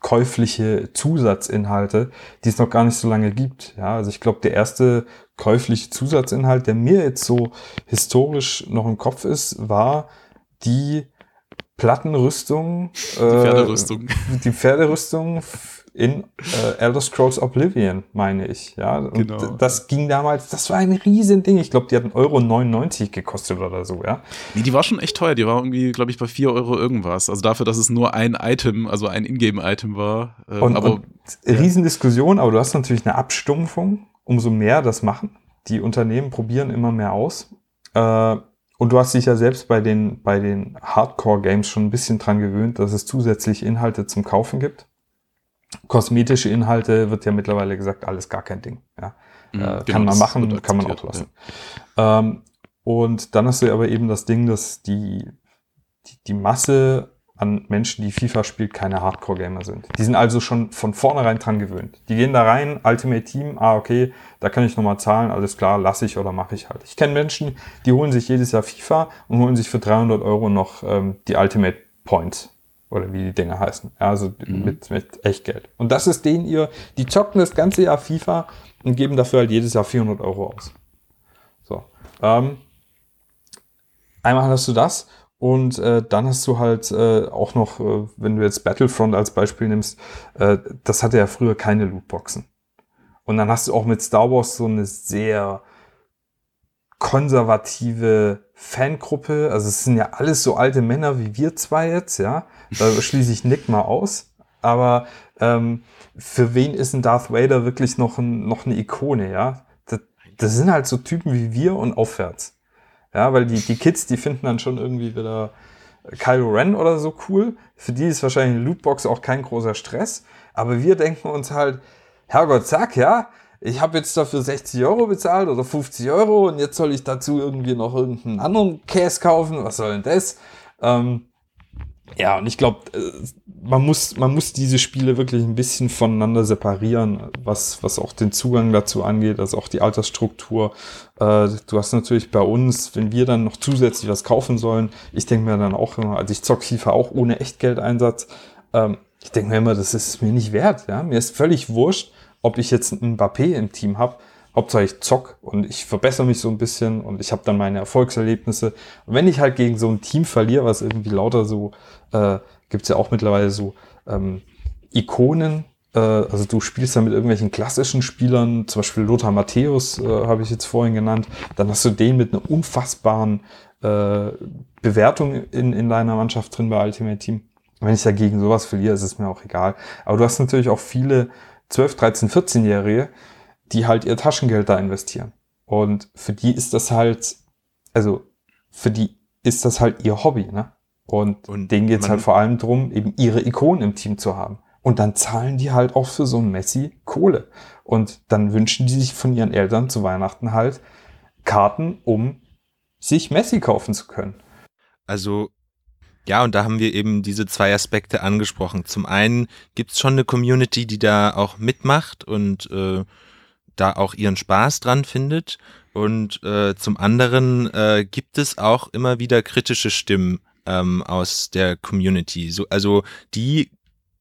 käufliche Zusatzinhalte, die es noch gar nicht so lange gibt. Ja, also ich glaube, der erste käufliche Zusatzinhalt, der mir jetzt so historisch noch im Kopf ist, war die Plattenrüstung, die Pferderüstung, äh, die Pferderüstung in äh, Elder Scrolls Oblivion, meine ich. Ja, und genau. das ging damals, das war ein riesen Ding. Ich glaube, die hat 1,99 Euro gekostet oder so, ja. Nee, die war schon echt teuer. Die war irgendwie, glaube ich, bei 4 Euro irgendwas. Also dafür, dass es nur ein Item, also ein Ingame-Item war. Äh, und, aber, und Riesendiskussion, aber du hast natürlich eine Abstumpfung. Umso mehr das machen. Die Unternehmen probieren immer mehr aus. Äh, und du hast dich ja selbst bei den, bei den Hardcore-Games schon ein bisschen dran gewöhnt, dass es zusätzlich Inhalte zum Kaufen gibt kosmetische Inhalte wird ja mittlerweile gesagt, alles gar kein Ding. Ja. Mhm, äh, genau, kann man machen, kann man auch lassen. Ja. Ähm, und dann hast du aber eben das Ding, dass die, die, die Masse an Menschen, die FIFA spielt, keine Hardcore-Gamer sind. Die sind also schon von vornherein dran gewöhnt. Die gehen da rein, Ultimate Team, ah, okay, da kann ich nochmal zahlen, alles klar, lasse ich oder mache ich halt. Ich kenne Menschen, die holen sich jedes Jahr FIFA und holen sich für 300 Euro noch ähm, die Ultimate Points oder wie die Dinge heißen. Ja, also mhm. mit, mit Echtgeld. Und das ist denen ihr, die zocken das ganze Jahr FIFA und geben dafür halt jedes Jahr 400 Euro aus. So. Ähm, einmal hast du das und äh, dann hast du halt äh, auch noch, äh, wenn du jetzt Battlefront als Beispiel nimmst, äh, das hatte ja früher keine Lootboxen. Und dann hast du auch mit Star Wars so eine sehr konservative Fangruppe. Also es sind ja alles so alte Männer wie wir zwei jetzt, ja. Da schließe ich Nick mal aus. Aber ähm, für wen ist ein Darth Vader wirklich noch, ein, noch eine Ikone, ja? Das, das sind halt so Typen wie wir und aufwärts. Ja, weil die, die Kids, die finden dann schon irgendwie wieder Kylo Ren oder so cool. Für die ist wahrscheinlich eine Lootbox auch kein großer Stress. Aber wir denken uns halt, Herrgott, sag ja, ich habe jetzt dafür 60 Euro bezahlt oder 50 Euro und jetzt soll ich dazu irgendwie noch irgendeinen anderen Käse kaufen. Was soll denn das? Ähm, ja, und ich glaube, äh, man muss, man muss diese Spiele wirklich ein bisschen voneinander separieren, was, was auch den Zugang dazu angeht, also auch die Altersstruktur. Äh, du hast natürlich bei uns, wenn wir dann noch zusätzlich was kaufen sollen, ich denke mir dann auch immer, also ich zock FIFA auch ohne Echtgeldeinsatz. Ähm, ich denke mir immer, das ist mir nicht wert. Ja? Mir ist völlig wurscht, ob ich jetzt einen Mbappé im Team habe. Hauptsache ich zock und ich verbessere mich so ein bisschen und ich habe dann meine Erfolgserlebnisse. Und wenn ich halt gegen so ein Team verliere, was irgendwie lauter so, äh, gibt ja auch mittlerweile so ähm, Ikonen, äh, also du spielst dann mit irgendwelchen klassischen Spielern, zum Beispiel Lothar Matthäus äh, habe ich jetzt vorhin genannt, dann hast du den mit einer unfassbaren äh, Bewertung in, in deiner Mannschaft drin bei Ultimate Team. Wenn ich dagegen sowas verliere, ist es mir auch egal. Aber du hast natürlich auch viele 12, 13, 14-Jährige, die halt ihr Taschengeld da investieren. Und für die ist das halt, also für die ist das halt ihr Hobby, ne? Und, und denen geht's halt vor allem drum, eben ihre Ikonen im Team zu haben. Und dann zahlen die halt auch für so ein Messi Kohle. Und dann wünschen die sich von ihren Eltern zu Weihnachten halt Karten, um sich Messi kaufen zu können. Also ja, und da haben wir eben diese zwei Aspekte angesprochen. Zum einen gibt's schon eine Community, die da auch mitmacht und äh, da auch ihren Spaß dran findet. Und äh, zum anderen äh, gibt es auch immer wieder kritische Stimmen ähm, aus der Community. So, also die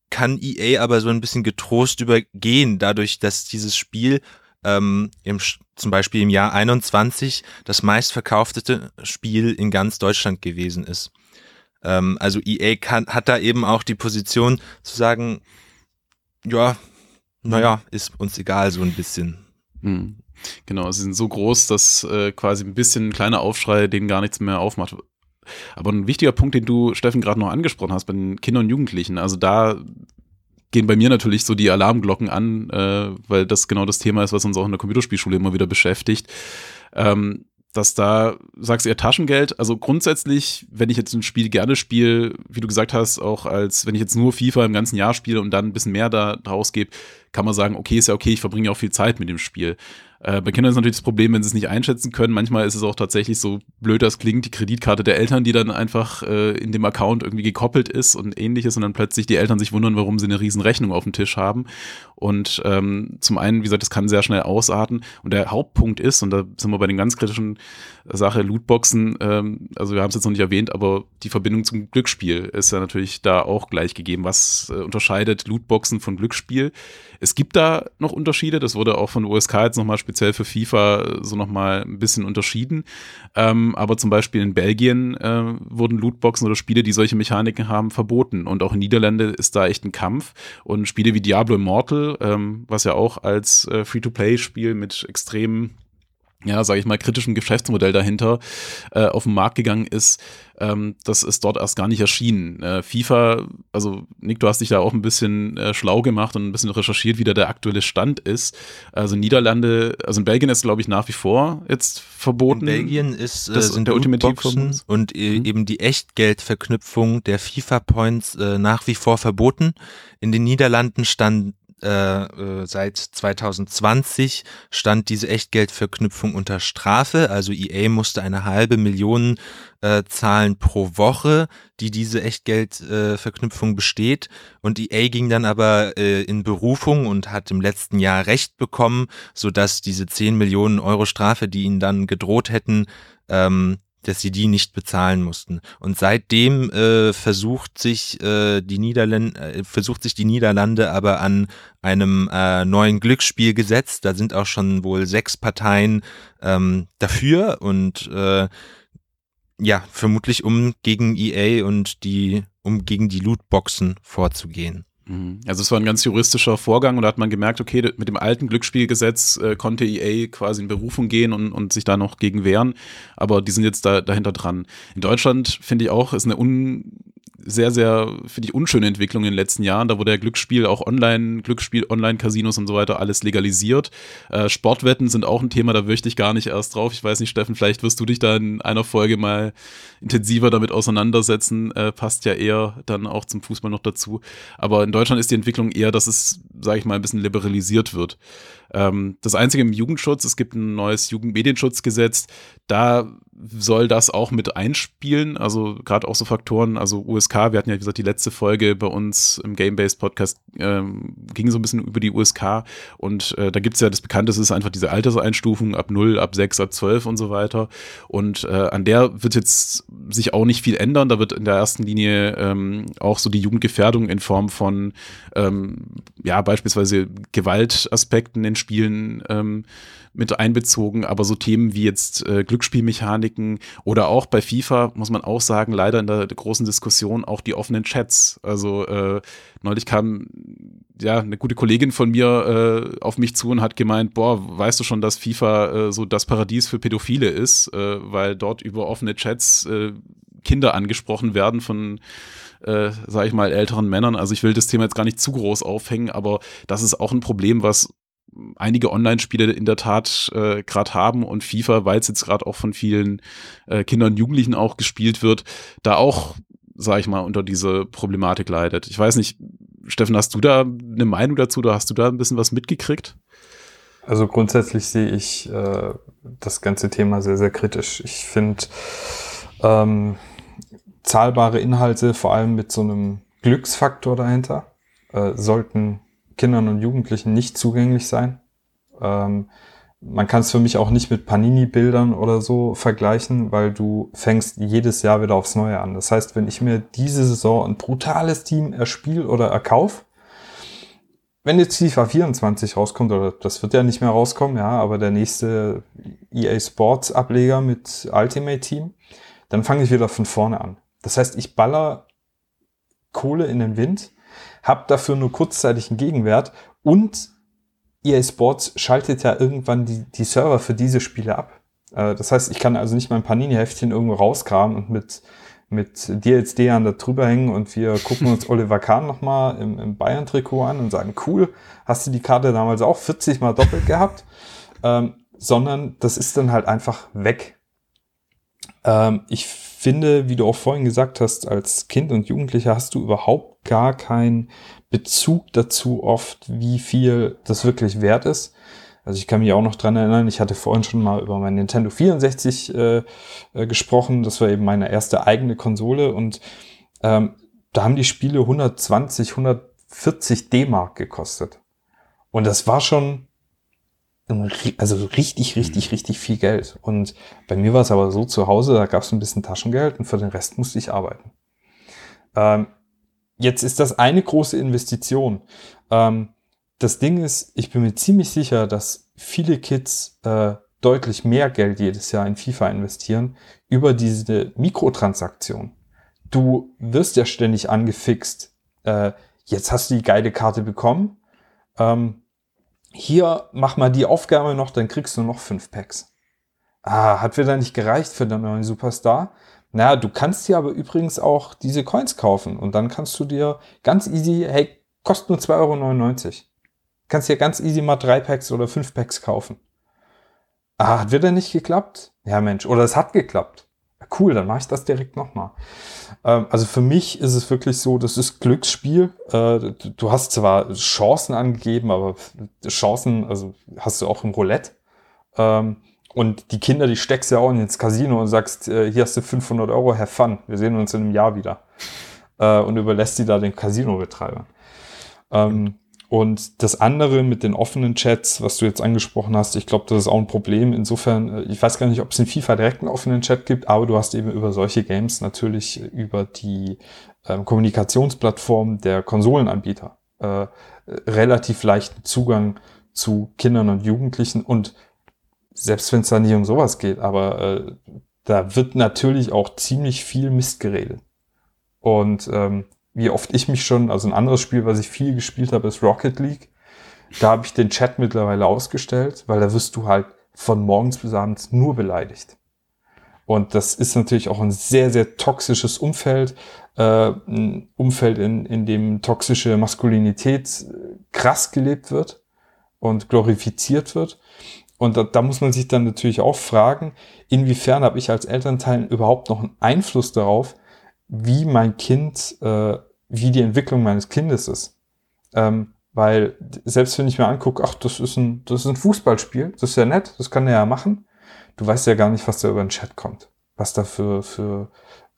kann EA aber so ein bisschen getrost übergehen, dadurch, dass dieses Spiel ähm, im, zum Beispiel im Jahr 21 das meistverkauftete Spiel in ganz Deutschland gewesen ist. Ähm, also EA kann, hat da eben auch die Position zu sagen, ja, naja, ist uns egal so ein bisschen. Hm. Genau, sie sind so groß, dass äh, quasi ein bisschen ein kleiner Aufschrei denen gar nichts mehr aufmacht. Aber ein wichtiger Punkt, den du, Steffen, gerade noch angesprochen hast, bei den Kindern und Jugendlichen, also da gehen bei mir natürlich so die Alarmglocken an, äh, weil das genau das Thema ist, was uns auch in der Computerspielschule immer wieder beschäftigt. Ähm, dass da sagst du eher Taschengeld. Also grundsätzlich, wenn ich jetzt ein Spiel gerne spiele, wie du gesagt hast, auch als wenn ich jetzt nur FIFA im ganzen Jahr spiele und dann ein bisschen mehr da draus gebe, kann man sagen, okay, ist ja okay, ich verbringe auch viel Zeit mit dem Spiel. Äh, bei Kindern ist natürlich das Problem, wenn sie es nicht einschätzen können. Manchmal ist es auch tatsächlich so blöd, das klingt, die Kreditkarte der Eltern, die dann einfach äh, in dem Account irgendwie gekoppelt ist und ähnliches und dann plötzlich die Eltern sich wundern, warum sie eine riesen Rechnung auf dem Tisch haben. Und ähm, zum einen, wie gesagt, das kann sehr schnell ausarten. Und der Hauptpunkt ist, und da sind wir bei den ganz kritischen Sache, Lootboxen, ähm, also wir haben es jetzt noch nicht erwähnt, aber die Verbindung zum Glücksspiel ist ja natürlich da auch gleich gegeben. Was äh, unterscheidet Lootboxen von Glücksspiel? Es gibt da noch Unterschiede, das wurde auch von USK jetzt nochmal speziell für FIFA so nochmal ein bisschen unterschieden. Ähm, aber zum Beispiel in Belgien äh, wurden Lootboxen oder Spiele, die solche Mechaniken haben, verboten. Und auch in Niederlande ist da echt ein Kampf. Und Spiele wie Diablo Immortal, ähm, was ja auch als äh, Free-to-Play-Spiel mit extremen ja, sage ich mal, kritischem Geschäftsmodell dahinter äh, auf den Markt gegangen ist, ähm, das ist dort erst gar nicht erschienen. Äh, FIFA, also Nick, du hast dich da auch ein bisschen äh, schlau gemacht und ein bisschen recherchiert, wie da der aktuelle Stand ist. Also Niederlande, also in Belgien ist glaube ich nach wie vor jetzt verboten. In Belgien ist das, äh, sind der Ultimativboxen und äh, mhm. eben die Echtgeldverknüpfung der FIFA Points äh, nach wie vor verboten. In den Niederlanden stand äh, äh, seit 2020 stand diese Echtgeldverknüpfung unter Strafe. Also EA musste eine halbe Million äh, zahlen pro Woche, die diese Echtgeldverknüpfung äh, besteht. Und EA ging dann aber äh, in Berufung und hat im letzten Jahr Recht bekommen, sodass diese 10 Millionen Euro Strafe, die ihnen dann gedroht hätten, ähm, dass sie die nicht bezahlen mussten. Und seitdem äh, versucht sich äh, die Niederlande äh, versucht sich die Niederlande aber an einem äh, neuen Glücksspielgesetz. Da sind auch schon wohl sechs Parteien ähm, dafür und äh, ja vermutlich um gegen EA und die um gegen die Lootboxen vorzugehen. Mhm. Also es war ein ganz juristischer Vorgang und da hat man gemerkt, okay, mit dem alten Glücksspielgesetz äh, konnte EA quasi in Berufung gehen und, und sich da noch gegen wehren, aber die sind jetzt da dahinter dran. In Deutschland finde ich auch, ist eine un sehr, sehr, finde ich, unschöne Entwicklung in den letzten Jahren. Da wurde ja Glücksspiel, auch online, Glücksspiel, Online-Casinos und so weiter, alles legalisiert. Äh, Sportwetten sind auch ein Thema, da möchte ich gar nicht erst drauf. Ich weiß nicht, Steffen, vielleicht wirst du dich da in einer Folge mal intensiver damit auseinandersetzen. Äh, passt ja eher dann auch zum Fußball noch dazu. Aber in Deutschland ist die Entwicklung eher, dass es, sage ich mal, ein bisschen liberalisiert wird. Ähm, das Einzige im Jugendschutz, es gibt ein neues Jugendmedienschutzgesetz, da soll das auch mit einspielen, also gerade auch so Faktoren, also USK, wir hatten ja wie gesagt die letzte Folge bei uns im Game-Based Podcast, ähm, ging so ein bisschen über die USK und äh, da gibt es ja das Bekannteste ist einfach diese Alterseinstufung ab 0, ab 6, ab 12 und so weiter und äh, an der wird jetzt sich auch nicht viel ändern. Da wird in der ersten Linie ähm, auch so die Jugendgefährdung in Form von ähm, ja beispielsweise Gewaltaspekten in Spielen ähm, mit einbezogen, aber so Themen wie jetzt äh, Glücksspielmechaniken oder auch bei FIFA muss man auch sagen, leider in der, großen Diskussion auch die offenen Chats. Also äh, neulich kam ja eine gute Kollegin von mir äh, auf mich zu und hat gemeint, boah, weißt du schon, dass FIFA äh, so das Paradies für Pädophile ist, äh, weil dort über offene Chats äh, Kinder angesprochen werden von äh, sage ich mal, älteren Männern. Also ich will das Thema jetzt gar nicht zu groß aufhängen, aber das ist auch ein Problem, was einige Online-Spiele in der Tat äh, gerade haben und FIFA, weil es jetzt gerade auch von vielen äh, Kindern und Jugendlichen auch gespielt wird, da auch, sag ich mal, unter diese Problematik leidet. Ich weiß nicht, Steffen, hast du da eine Meinung dazu oder hast du da ein bisschen was mitgekriegt? Also grundsätzlich sehe ich äh, das ganze Thema sehr, sehr kritisch. Ich finde ähm, zahlbare Inhalte, vor allem mit so einem Glücksfaktor dahinter, äh, sollten Kindern und Jugendlichen nicht zugänglich sein. Ähm, man kann es für mich auch nicht mit Panini-Bildern oder so vergleichen, weil du fängst jedes Jahr wieder aufs Neue an. Das heißt, wenn ich mir diese Saison ein brutales Team erspiel oder erkauf, wenn jetzt FIFA 24 rauskommt, oder das wird ja nicht mehr rauskommen, ja, aber der nächste EA Sports Ableger mit Ultimate Team, dann fange ich wieder von vorne an. Das heißt, ich baller Kohle in den Wind habe dafür nur kurzzeitigen Gegenwert und EA Sports schaltet ja irgendwann die, die Server für diese Spiele ab. Äh, das heißt, ich kann also nicht mein Panini-Heftchen irgendwo rauskramen und mit, mit DLSD an da drüber hängen und wir gucken uns Oliver Kahn nochmal im, im Bayern-Trikot an und sagen, cool, hast du die Karte damals auch 40 mal doppelt gehabt? Ähm, sondern das ist dann halt einfach weg. Ähm, ich finde, wie du auch vorhin gesagt hast, als Kind und Jugendlicher hast du überhaupt gar keinen Bezug dazu oft, wie viel das wirklich wert ist. Also ich kann mich auch noch dran erinnern, ich hatte vorhin schon mal über mein Nintendo 64 äh, äh, gesprochen. Das war eben meine erste eigene Konsole und ähm, da haben die Spiele 120, 140 D-Mark gekostet. Und das war schon also richtig, richtig, mhm. richtig viel Geld. Und bei mir war es aber so zu Hause, da gab es ein bisschen Taschengeld und für den Rest musste ich arbeiten. Ähm, jetzt ist das eine große Investition. Ähm, das Ding ist, ich bin mir ziemlich sicher, dass viele Kids äh, deutlich mehr Geld jedes Jahr in FIFA investieren über diese Mikrotransaktion. Du wirst ja ständig angefixt. Äh, jetzt hast du die geile Karte bekommen. Ähm, hier mach mal die Aufgabe noch, dann kriegst du noch fünf Packs. Ah, hat wieder nicht gereicht für den neuen Superstar. Naja, du kannst dir aber übrigens auch diese Coins kaufen und dann kannst du dir ganz easy, hey, kostet nur 2,99 Euro. Kannst dir ganz easy mal drei Packs oder fünf Packs kaufen. Ah, hat wieder nicht geklappt? Ja, Mensch, oder es hat geklappt cool, dann mache ich das direkt nochmal. Ähm, also für mich ist es wirklich so, das ist Glücksspiel. Äh, du hast zwar Chancen angegeben, aber Chancen, also hast du auch im Roulette. Ähm, und die Kinder, die steckst ja auch ins Casino und sagst, äh, hier hast du 500 Euro, have fun, wir sehen uns in einem Jahr wieder. Äh, und überlässt die da den Casino-Betreibern. Ähm, und das andere mit den offenen Chats, was du jetzt angesprochen hast, ich glaube, das ist auch ein Problem. Insofern, äh, ich weiß gar nicht, ob es in FIFA direkt einen offenen Chat gibt, aber du hast eben über solche Games natürlich über die ähm, Kommunikationsplattform der Konsolenanbieter äh, relativ leichten Zugang zu Kindern und Jugendlichen. Und selbst wenn es da nicht um sowas geht, aber äh, da wird natürlich auch ziemlich viel Mist geredet. Und ähm, wie oft ich mich schon, also ein anderes Spiel, was ich viel gespielt habe, ist Rocket League. Da habe ich den Chat mittlerweile ausgestellt, weil da wirst du halt von morgens bis abends nur beleidigt. Und das ist natürlich auch ein sehr, sehr toxisches Umfeld, äh, ein Umfeld, in, in dem toxische Maskulinität äh, krass gelebt wird und glorifiziert wird. Und da, da muss man sich dann natürlich auch fragen, inwiefern habe ich als Elternteil überhaupt noch einen Einfluss darauf, wie mein Kind äh, wie die Entwicklung meines Kindes ist. Ähm, weil selbst wenn ich mir angucke, ach, das ist ein, das ist ein Fußballspiel, das ist ja nett, das kann er ja machen. Du weißt ja gar nicht, was da über den Chat kommt, was da für, für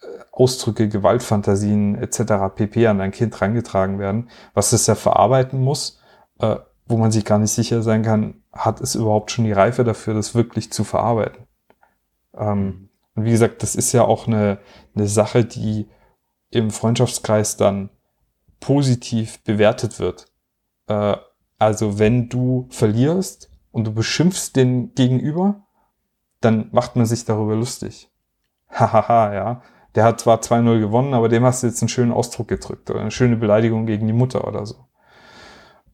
äh, Ausdrücke, Gewaltfantasien etc. pp. an dein Kind reingetragen werden, was es ja verarbeiten muss, äh, wo man sich gar nicht sicher sein kann, hat es überhaupt schon die Reife dafür, das wirklich zu verarbeiten. Ähm, Und wie gesagt, das ist ja auch eine, eine Sache, die im Freundschaftskreis dann positiv bewertet wird. Äh, also wenn du verlierst und du beschimpfst den Gegenüber, dann macht man sich darüber lustig. Hahaha, ja. Der hat zwar 2-0 gewonnen, aber dem hast du jetzt einen schönen Ausdruck gedrückt oder eine schöne Beleidigung gegen die Mutter oder so.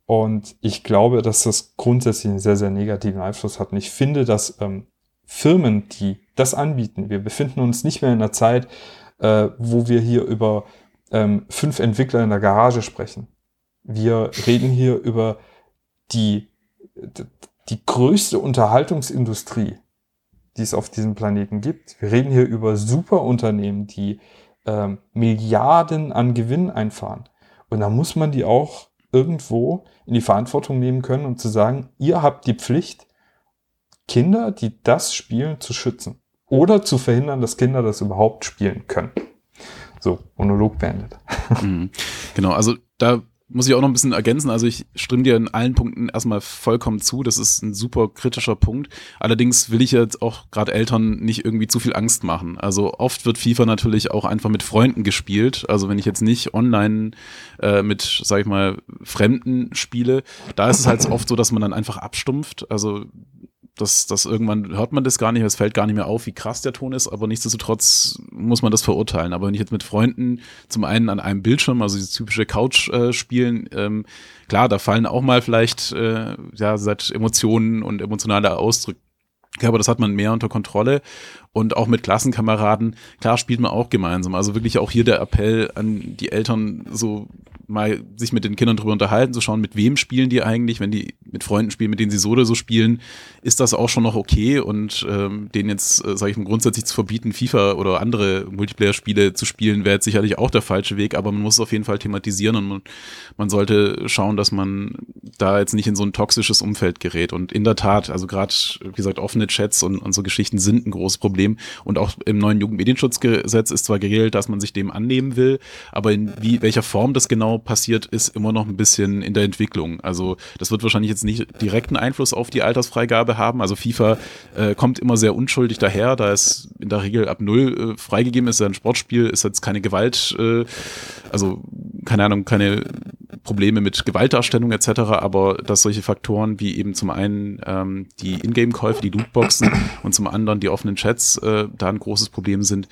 Und ich glaube, dass das grundsätzlich einen sehr, sehr negativen Einfluss hat. Und ich finde, dass ähm, Firmen, die das anbieten, wir befinden uns nicht mehr in einer Zeit, äh, wo wir hier über ähm, fünf Entwickler in der Garage sprechen. Wir reden hier über die, die größte Unterhaltungsindustrie, die es auf diesem Planeten gibt. Wir reden hier über Superunternehmen, die ähm, Milliarden an Gewinn einfahren. Und da muss man die auch irgendwo in die Verantwortung nehmen können und zu sagen, ihr habt die Pflicht, Kinder, die das spielen, zu schützen. Oder zu verhindern, dass Kinder das überhaupt spielen können. So, Monolog beendet. Mhm. Genau, also da muss ich auch noch ein bisschen ergänzen. Also ich stimme dir in allen Punkten erstmal vollkommen zu. Das ist ein super kritischer Punkt. Allerdings will ich jetzt auch gerade Eltern nicht irgendwie zu viel Angst machen. Also oft wird FIFA natürlich auch einfach mit Freunden gespielt. Also wenn ich jetzt nicht online äh, mit, sag ich mal, Fremden spiele, da ist es halt oft so, dass man dann einfach abstumpft. Also das, das irgendwann hört man das gar nicht es fällt gar nicht mehr auf, wie krass der Ton ist, aber nichtsdestotrotz muss man das verurteilen. Aber wenn ich jetzt mit Freunden zum einen an einem Bildschirm, also dieses typische Couch äh, spielen, ähm, klar, da fallen auch mal vielleicht äh, ja seit Emotionen und emotionale Ausdrücke ja, aber das hat man mehr unter Kontrolle und auch mit Klassenkameraden, klar spielt man auch gemeinsam. Also wirklich auch hier der Appell an die Eltern, so mal sich mit den Kindern drüber unterhalten, zu schauen, mit wem spielen die eigentlich, wenn die mit Freunden spielen, mit denen sie so oder so spielen, ist das auch schon noch okay? Und ähm, denen jetzt, äh, sage ich mal, grundsätzlich zu verbieten, FIFA oder andere Multiplayer-Spiele zu spielen, wäre jetzt sicherlich auch der falsche Weg, aber man muss es auf jeden Fall thematisieren und man, man sollte schauen, dass man da jetzt nicht in so ein toxisches Umfeld gerät. Und in der Tat, also gerade, wie gesagt, offene Chats und, und so Geschichten sind ein großes Problem. Und auch im neuen Jugendmedienschutzgesetz ist zwar geregelt, dass man sich dem annehmen will, aber in wie, welcher Form das genau passiert, ist immer noch ein bisschen in der Entwicklung. Also das wird wahrscheinlich jetzt nicht direkten Einfluss auf die Altersfreigabe haben. Also FIFA äh, kommt immer sehr unschuldig daher, da es in der Regel ab null äh, freigegeben ist. Ein Sportspiel ist jetzt keine Gewalt, äh, also keine Ahnung, keine Probleme mit Gewaltdarstellung etc., aber dass solche Faktoren wie eben zum einen ähm, die Ingame-Käufe, die Lootboxen und zum anderen die offenen Chats äh, da ein großes Problem sind,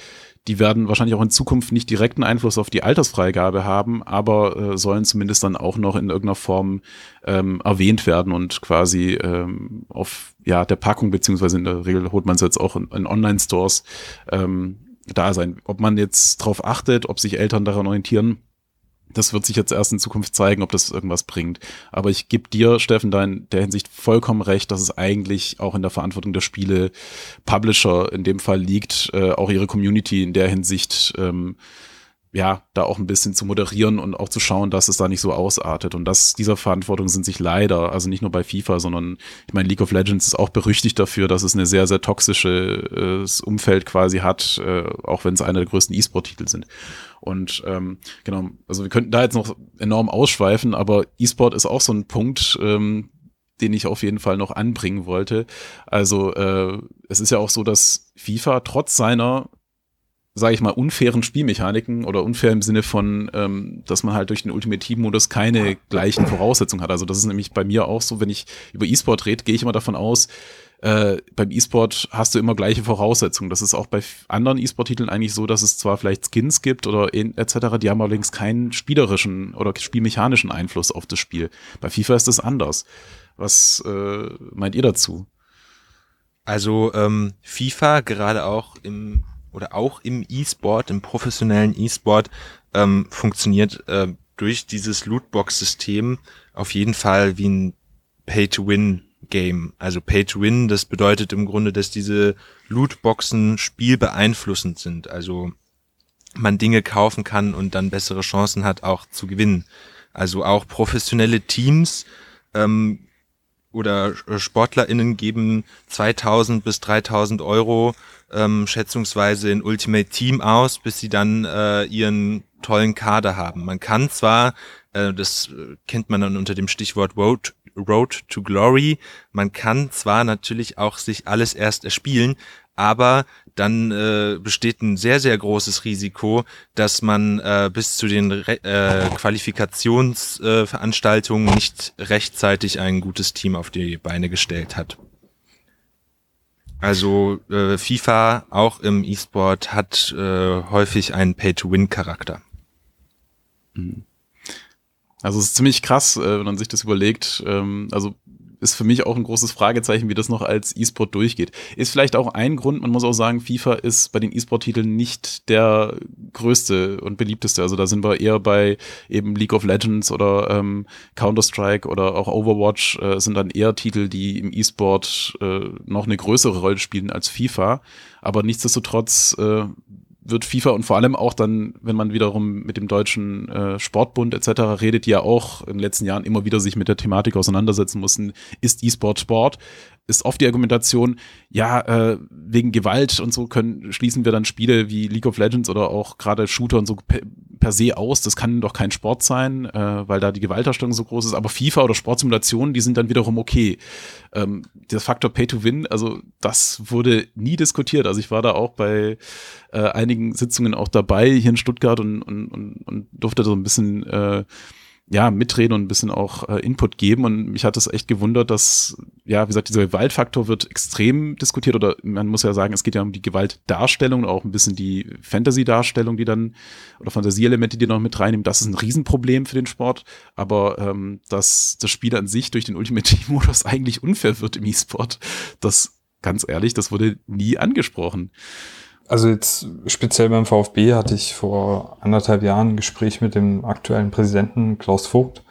die werden wahrscheinlich auch in Zukunft nicht direkten Einfluss auf die Altersfreigabe haben, aber äh, sollen zumindest dann auch noch in irgendeiner Form ähm, erwähnt werden und quasi ähm, auf ja der Packung beziehungsweise in der Regel holt man es jetzt auch in, in Online-Stores ähm, da sein. Ob man jetzt darauf achtet, ob sich Eltern daran orientieren, das wird sich jetzt erst in Zukunft zeigen, ob das irgendwas bringt. Aber ich gebe dir, Steffen, da in der Hinsicht vollkommen recht, dass es eigentlich auch in der Verantwortung der Spiele Publisher in dem Fall liegt, äh, auch ihre Community in der Hinsicht ähm, ja, da auch ein bisschen zu moderieren und auch zu schauen, dass es da nicht so ausartet. Und das, dieser Verantwortung sind sich leider, also nicht nur bei FIFA, sondern ich meine, League of Legends ist auch berüchtigt dafür, dass es eine sehr, sehr toxisches äh, Umfeld quasi hat, äh, auch wenn es einer der größten E-Sport-Titel sind. Und ähm, genau, also wir könnten da jetzt noch enorm ausschweifen, aber E-Sport ist auch so ein Punkt, ähm, den ich auf jeden Fall noch anbringen wollte. Also äh, es ist ja auch so, dass FIFA trotz seiner sage ich mal, unfairen Spielmechaniken oder unfair im Sinne von, ähm, dass man halt durch den Ultimate Team Modus keine gleichen Voraussetzungen hat. Also das ist nämlich bei mir auch so, wenn ich über E-Sport rede, gehe ich immer davon aus, äh, beim E-Sport hast du immer gleiche Voraussetzungen. Das ist auch bei anderen E-Sport-Titeln eigentlich so, dass es zwar vielleicht Skins gibt oder etc., die haben allerdings keinen spielerischen oder spielmechanischen Einfluss auf das Spiel. Bei FIFA ist das anders. Was äh, meint ihr dazu? Also ähm, FIFA gerade auch im oder auch im E-Sport, im professionellen E-Sport ähm, funktioniert äh, durch dieses Lootbox-System auf jeden Fall wie ein Pay-to-Win Game. Also Pay to Win, das bedeutet im Grunde, dass diese Lootboxen spielbeeinflussend sind. Also man Dinge kaufen kann und dann bessere Chancen hat, auch zu gewinnen. Also auch professionelle Teams ähm, oder SportlerInnen geben 2000 bis 3000 Euro ähm, schätzungsweise in Ultimate Team aus, bis sie dann äh, ihren tollen Kader haben. Man kann zwar, äh, das kennt man dann unter dem Stichwort Road Road to Glory. Man kann zwar natürlich auch sich alles erst erspielen, aber dann äh, besteht ein sehr, sehr großes Risiko, dass man äh, bis zu den Re äh, Qualifikationsveranstaltungen äh, nicht rechtzeitig ein gutes Team auf die Beine gestellt hat. Also äh, FIFA auch im E-Sport hat äh, häufig einen Pay-to-Win-Charakter. Mhm. Also es ist ziemlich krass, äh, wenn man sich das überlegt. Ähm, also ist für mich auch ein großes Fragezeichen, wie das noch als E-Sport durchgeht. Ist vielleicht auch ein Grund, man muss auch sagen, FIFA ist bei den E-Sport-Titeln nicht der größte und beliebteste. Also da sind wir eher bei eben League of Legends oder ähm, Counter-Strike oder auch Overwatch äh, sind dann eher Titel, die im E-Sport äh, noch eine größere Rolle spielen als FIFA. Aber nichtsdestotrotz äh, wird FIFA und vor allem auch dann, wenn man wiederum mit dem deutschen äh, Sportbund etc. redet, die ja auch in den letzten Jahren immer wieder sich mit der Thematik auseinandersetzen mussten, ist E-Sport Sport, ist oft die Argumentation, ja, äh, wegen Gewalt und so können, schließen wir dann Spiele wie League of Legends oder auch gerade Shooter und so per, per, se aus. Das kann doch kein Sport sein, äh, weil da die Gewalterstellung so groß ist. Aber FIFA oder Sportsimulationen, die sind dann wiederum okay. Ähm, der Faktor Pay to Win, also das wurde nie diskutiert. Also ich war da auch bei äh, einigen Sitzungen auch dabei hier in Stuttgart und, und, und, und durfte so ein bisschen äh, ja, mitreden und ein bisschen auch äh, Input geben. Und mich hat es echt gewundert, dass, ja, wie gesagt, dieser Gewaltfaktor wird extrem diskutiert oder man muss ja sagen, es geht ja um die Gewaltdarstellung und auch ein bisschen die Fantasy-Darstellung, die dann, oder Fantasieelemente, die noch mit reinnehmen. Das ist ein Riesenproblem für den Sport. Aber ähm, dass das Spiel an sich durch den Ultimate-Modus eigentlich unfair wird im E-Sport, das, ganz ehrlich, das wurde nie angesprochen. Also jetzt speziell beim VfB hatte ich vor anderthalb Jahren ein Gespräch mit dem aktuellen Präsidenten Klaus Vogt.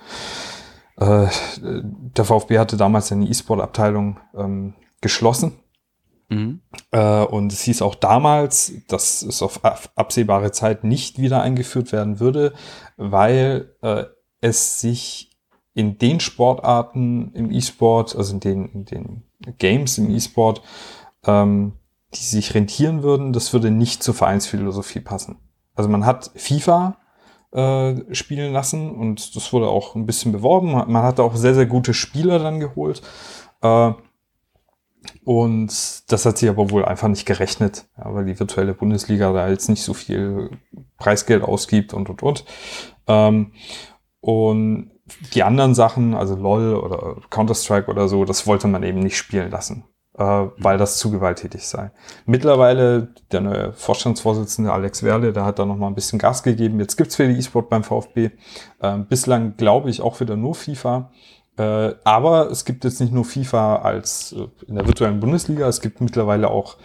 Äh, der VfB hatte damals seine E-Sport-Abteilung ähm, geschlossen. Mhm. Äh, und es hieß auch damals, dass es auf absehbare Zeit nicht wieder eingeführt werden würde, weil äh, es sich in den Sportarten im E-Sport, also in den, in den Games im E-Sport, ähm, die sich rentieren würden, das würde nicht zur Vereinsphilosophie passen. Also man hat FIFA äh, spielen lassen und das wurde auch ein bisschen beworben. Man hat auch sehr, sehr gute Spieler dann geholt. Äh, und das hat sich aber wohl einfach nicht gerechnet, ja, weil die virtuelle Bundesliga da jetzt nicht so viel Preisgeld ausgibt und und und. Ähm, und die anderen Sachen, also LOL oder Counter-Strike oder so, das wollte man eben nicht spielen lassen weil das zu gewalttätig sei. Mittlerweile der neue Vorstandsvorsitzende Alex Werle, der hat da noch mal ein bisschen Gas gegeben. Jetzt gibt's für die E-Sport beim VfB. Äh, bislang glaube ich auch wieder nur FIFA. Äh, aber es gibt jetzt nicht nur FIFA als äh, in der virtuellen Bundesliga, es gibt mittlerweile auch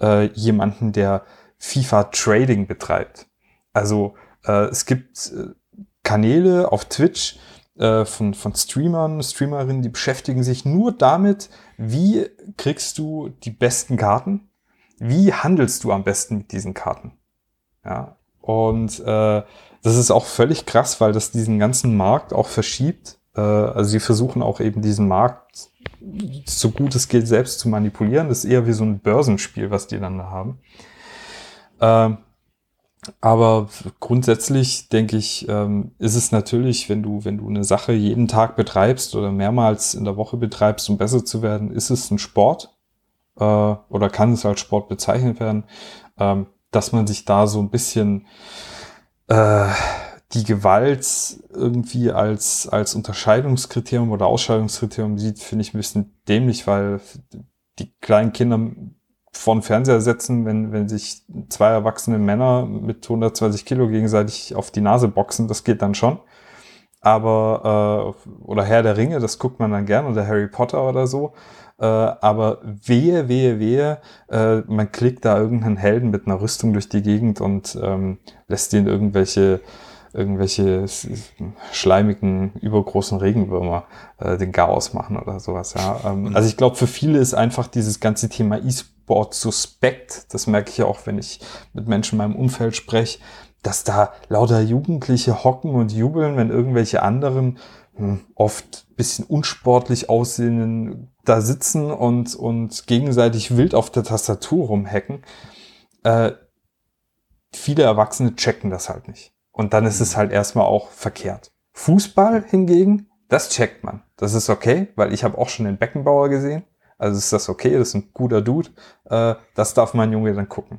äh, jemanden, der FIFA Trading betreibt. Also äh, es gibt äh, Kanäle auf Twitch, äh, von, von Streamern, Streamerinnen, die beschäftigen sich nur damit, wie kriegst du die besten Karten? Wie handelst du am besten mit diesen Karten? Ja, und äh, das ist auch völlig krass, weil das diesen ganzen Markt auch verschiebt. Äh, also sie versuchen auch eben diesen Markt so gut es geht selbst zu manipulieren. Das ist eher wie so ein Börsenspiel, was die dann da haben. Äh, aber grundsätzlich denke ich, ähm, ist es natürlich, wenn du, wenn du eine Sache jeden Tag betreibst oder mehrmals in der Woche betreibst, um besser zu werden, ist es ein Sport äh, oder kann es als Sport bezeichnet werden, ähm, dass man sich da so ein bisschen äh, die Gewalt irgendwie als, als Unterscheidungskriterium oder Ausscheidungskriterium sieht, finde ich ein bisschen dämlich, weil die kleinen Kinder vor den Fernseher setzen, wenn, wenn sich zwei erwachsene Männer mit 120 Kilo gegenseitig auf die Nase boxen, das geht dann schon. Aber, äh, oder Herr der Ringe, das guckt man dann gern, oder Harry Potter oder so. Äh, aber wehe, wehe, wehe, äh, man klickt da irgendeinen Helden mit einer Rüstung durch die Gegend und ähm, lässt ihn irgendwelche irgendwelche schleimigen, übergroßen Regenwürmer äh, den Chaos machen oder sowas. Ja. Ähm, also ich glaube, für viele ist einfach dieses ganze Thema E-Sport suspekt. Das merke ich ja auch, wenn ich mit Menschen in meinem Umfeld spreche, dass da lauter Jugendliche hocken und jubeln, wenn irgendwelche anderen hm, oft bisschen unsportlich aussehenden da sitzen und, und gegenseitig wild auf der Tastatur rumhacken. Äh, viele Erwachsene checken das halt nicht. Und dann ist es halt erstmal auch verkehrt. Fußball hingegen, das checkt man. Das ist okay, weil ich habe auch schon den Beckenbauer gesehen. Also ist das okay, das ist ein guter Dude, äh, das darf mein Junge dann gucken.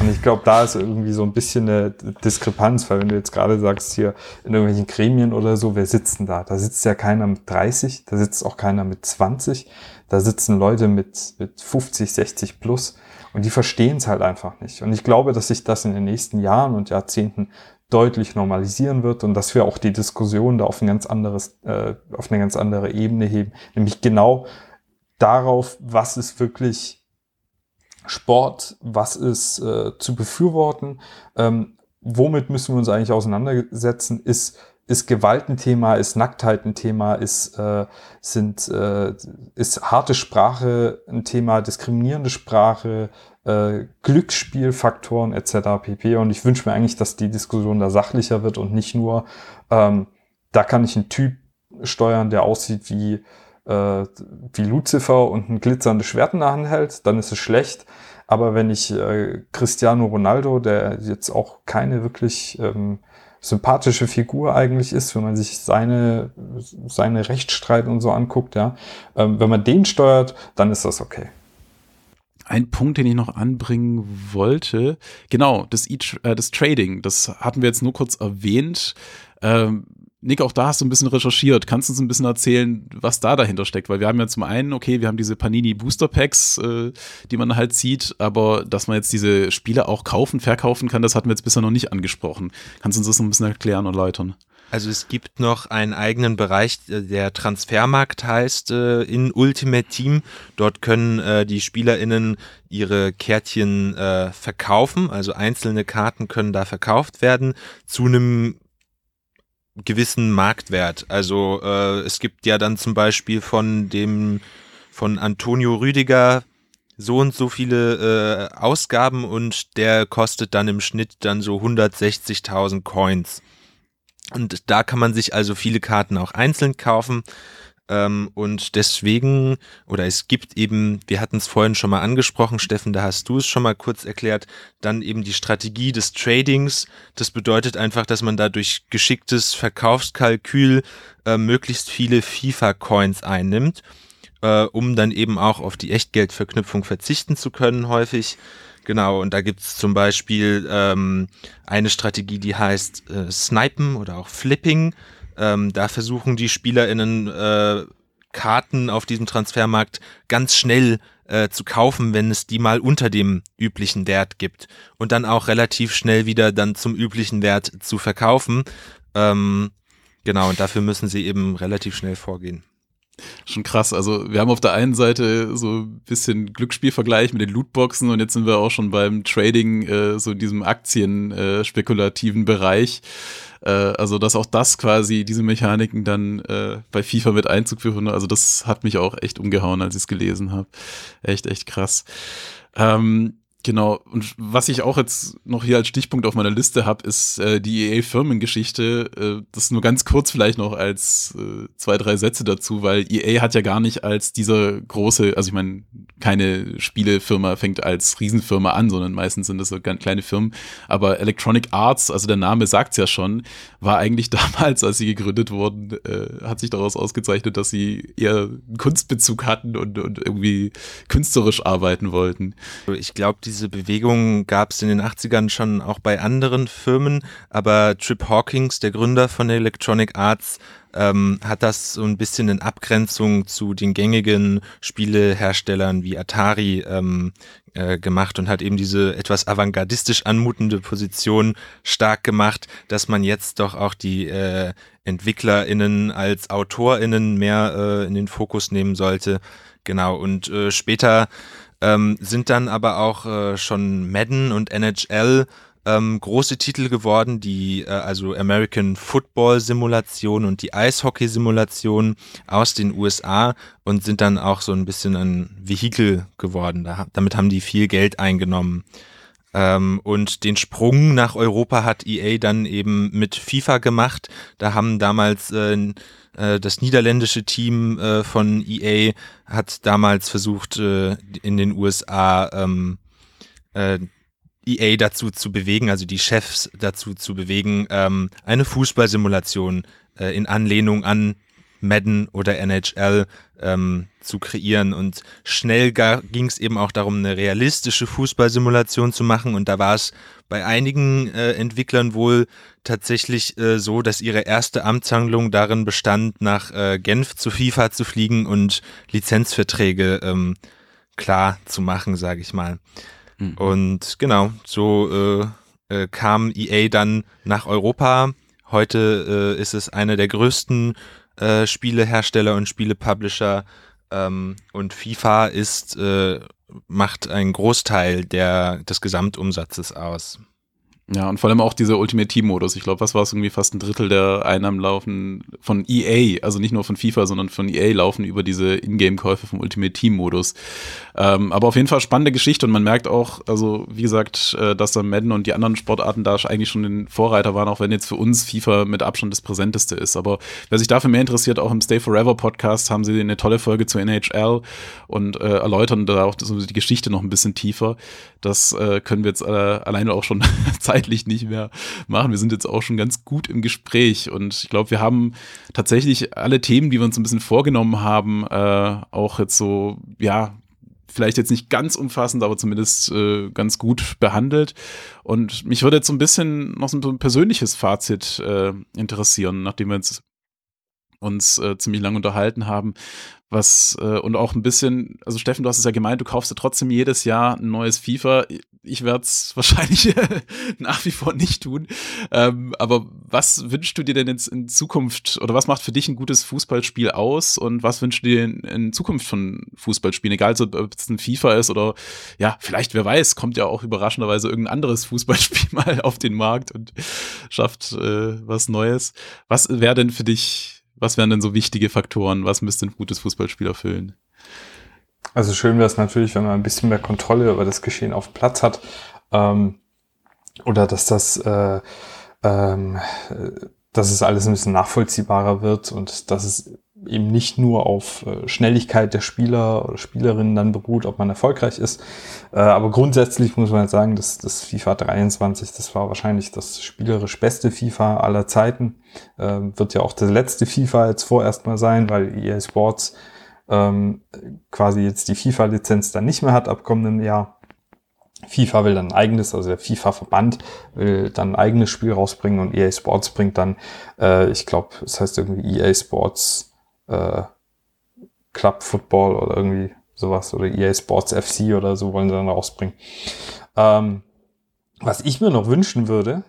Und ich glaube, da ist irgendwie so ein bisschen eine Diskrepanz, weil wenn du jetzt gerade sagst, hier in irgendwelchen Gremien oder so, wer sitzt denn da? Da sitzt ja keiner mit 30, da sitzt auch keiner mit 20, da sitzen Leute mit, mit 50, 60 plus und die verstehen es halt einfach nicht. Und ich glaube, dass sich das in den nächsten Jahren und Jahrzehnten deutlich normalisieren wird und dass wir auch die Diskussion da auf ein ganz anderes, äh, auf eine ganz andere Ebene heben, nämlich genau darauf, was ist wirklich Sport, was ist äh, zu befürworten, ähm, womit müssen wir uns eigentlich auseinandersetzen, ist ist Gewalt ein Thema, ist Nacktheit ein Thema, ist, äh, sind, äh, ist harte Sprache ein Thema, diskriminierende Sprache, äh, Glücksspielfaktoren etc. pp. Und ich wünsche mir eigentlich, dass die Diskussion da sachlicher wird und nicht nur, ähm, da kann ich einen Typ steuern, der aussieht wie, äh, wie Lucifer und ein glitzerndes Schwert in der Hand hält, dann ist es schlecht. Aber wenn ich äh, Cristiano Ronaldo, der jetzt auch keine wirklich ähm, sympathische Figur eigentlich ist, wenn man sich seine, seine Rechtsstreit und so anguckt, ja, ähm, wenn man den steuert, dann ist das okay. Ein Punkt, den ich noch anbringen wollte, genau, das, e äh, das Trading, das hatten wir jetzt nur kurz erwähnt. Ähm, Nick, auch da hast du ein bisschen recherchiert. Kannst du uns ein bisschen erzählen, was da dahinter steckt? Weil wir haben ja zum einen, okay, wir haben diese Panini Booster Packs, äh, die man halt sieht, aber dass man jetzt diese Spiele auch kaufen, verkaufen kann, das hatten wir jetzt bisher noch nicht angesprochen. Kannst du uns das noch ein bisschen erklären und erläutern? Also es gibt noch einen eigenen Bereich, äh, der Transfermarkt heißt äh, in Ultimate Team. Dort können äh, die SpielerInnen ihre Kärtchen verkaufen. Also einzelne Karten können da verkauft werden zu einem gewissen Marktwert. Also äh, es gibt ja dann zum Beispiel von dem von Antonio Rüdiger so und so viele äh, Ausgaben und der kostet dann im Schnitt dann so 160.000 Coins. Und da kann man sich also viele Karten auch einzeln kaufen. Ähm, und deswegen, oder es gibt eben, wir hatten es vorhin schon mal angesprochen, Steffen, da hast du es schon mal kurz erklärt, dann eben die Strategie des Tradings. Das bedeutet einfach, dass man da durch geschicktes Verkaufskalkül äh, möglichst viele FIFA-Coins einnimmt, äh, um dann eben auch auf die Echtgeldverknüpfung verzichten zu können häufig. Genau, und da gibt's zum Beispiel ähm, eine Strategie, die heißt äh, Snipen oder auch Flipping. Ähm, da versuchen die SpielerInnen äh, Karten auf diesem Transfermarkt ganz schnell äh, zu kaufen, wenn es die mal unter dem üblichen Wert gibt und dann auch relativ schnell wieder dann zum üblichen Wert zu verkaufen. Ähm, genau, und dafür müssen sie eben relativ schnell vorgehen. Schon krass. Also wir haben auf der einen Seite so ein bisschen Glücksspielvergleich mit den Lootboxen und jetzt sind wir auch schon beim Trading, äh, so in diesem Aktien-spekulativen äh, Bereich. Äh, also dass auch das quasi, diese Mechaniken dann äh, bei FIFA mit Einzug führen. Also das hat mich auch echt umgehauen, als ich es gelesen habe. Echt, echt krass. Ähm, Genau, und was ich auch jetzt noch hier als Stichpunkt auf meiner Liste habe, ist äh, die EA-Firmengeschichte. Äh, das nur ganz kurz vielleicht noch als äh, zwei, drei Sätze dazu, weil EA hat ja gar nicht als dieser große, also ich meine, keine Spielefirma fängt als Riesenfirma an, sondern meistens sind das so ganz kleine Firmen. Aber Electronic Arts, also der Name sagt's ja schon, war eigentlich damals, als sie gegründet wurden, äh, hat sich daraus ausgezeichnet, dass sie eher einen Kunstbezug hatten und, und irgendwie künstlerisch arbeiten wollten. Ich glaube, diese Bewegung gab es in den 80ern schon auch bei anderen Firmen, aber Trip Hawkins, der Gründer von Electronic Arts, ähm, hat das so ein bisschen in Abgrenzung zu den gängigen Spieleherstellern wie Atari ähm, äh, gemacht und hat eben diese etwas avantgardistisch anmutende Position stark gemacht, dass man jetzt doch auch die äh, EntwicklerInnen als AutorInnen mehr äh, in den Fokus nehmen sollte. Genau, und äh, später ähm, sind dann aber auch äh, schon Madden und NHL ähm, große Titel geworden, die äh, also American Football Simulation und die Eishockey Simulation aus den USA und sind dann auch so ein bisschen ein Vehikel geworden. Da, damit haben die viel Geld eingenommen. Ähm, und den Sprung nach Europa hat EA dann eben mit FIFA gemacht. Da haben damals äh, das niederländische Team äh, von EA hat damals versucht, äh, in den USA ähm, äh, EA dazu zu bewegen, also die Chefs dazu zu bewegen, ähm, eine Fußballsimulation äh, in Anlehnung an Madden oder NHL ähm, zu kreieren. Und schnell ging es eben auch darum, eine realistische Fußballsimulation zu machen. Und da war es bei einigen äh, Entwicklern wohl tatsächlich äh, so, dass ihre erste Amtshandlung darin bestand, nach äh, Genf zu FIFA zu fliegen und Lizenzverträge ähm, klar zu machen, sage ich mal. Mhm. Und genau, so äh, äh, kam EA dann nach Europa. Heute äh, ist es einer der größten äh, Spielehersteller und Spielepublisher ähm, und FIFA ist äh, macht einen Großteil der, des Gesamtumsatzes aus. Ja, und vor allem auch dieser Ultimate Team-Modus. Ich glaube, was war es irgendwie fast ein Drittel der Einnahmen laufen von EA, also nicht nur von FIFA, sondern von EA laufen über diese Ingame-Käufe vom Ultimate Team-Modus. Ähm, aber auf jeden Fall spannende Geschichte und man merkt auch, also wie gesagt, äh, dass da Madden und die anderen Sportarten da eigentlich schon den Vorreiter waren, auch wenn jetzt für uns FIFA mit Abstand das präsenteste ist. Aber wer sich dafür mehr interessiert, auch im Stay Forever Podcast haben sie eine tolle Folge zur NHL und äh, erläutern da auch die Geschichte noch ein bisschen tiefer. Das äh, können wir jetzt äh, alleine auch schon zeitlich nicht mehr machen. Wir sind jetzt auch schon ganz gut im Gespräch und ich glaube, wir haben tatsächlich alle Themen, die wir uns ein bisschen vorgenommen haben, äh, auch jetzt so, ja, vielleicht jetzt nicht ganz umfassend, aber zumindest äh, ganz gut behandelt. Und mich würde jetzt so ein bisschen noch so ein persönliches Fazit äh, interessieren, nachdem wir jetzt uns äh, ziemlich lange unterhalten haben. Was äh, und auch ein bisschen, also Steffen, du hast es ja gemeint, du kaufst ja trotzdem jedes Jahr ein neues FIFA. Ich werde es wahrscheinlich nach wie vor nicht tun. Ähm, aber was wünschst du dir denn jetzt in Zukunft oder was macht für dich ein gutes Fußballspiel aus und was wünschst du dir in, in Zukunft von Fußballspielen? Egal, ob es ein FIFA ist oder ja, vielleicht, wer weiß, kommt ja auch überraschenderweise irgendein anderes Fußballspiel mal auf den Markt und schafft äh, was Neues. Was wäre denn für dich was wären denn so wichtige Faktoren? Was müsste ein gutes Fußballspiel erfüllen? Also schön wäre es natürlich, wenn man ein bisschen mehr Kontrolle über das Geschehen auf dem Platz hat. Ähm, oder dass das, äh, ähm, dass es alles ein bisschen nachvollziehbarer wird und dass es eben nicht nur auf äh, Schnelligkeit der Spieler oder Spielerinnen dann beruht, ob man erfolgreich ist. Äh, aber grundsätzlich muss man sagen, dass das FIFA 23, das war wahrscheinlich das spielerisch beste FIFA aller Zeiten. Äh, wird ja auch das letzte FIFA jetzt vorerst mal sein, weil EA Sports ähm, quasi jetzt die FIFA-Lizenz dann nicht mehr hat ab kommendem Jahr. FIFA will dann ein eigenes, also der FIFA-Verband will dann ein eigenes Spiel rausbringen und EA Sports bringt dann, äh, ich glaube, es das heißt irgendwie EA Sports äh, Club Football oder irgendwie sowas oder EA Sports FC oder so wollen sie dann rausbringen. Ähm, was ich mir noch wünschen würde,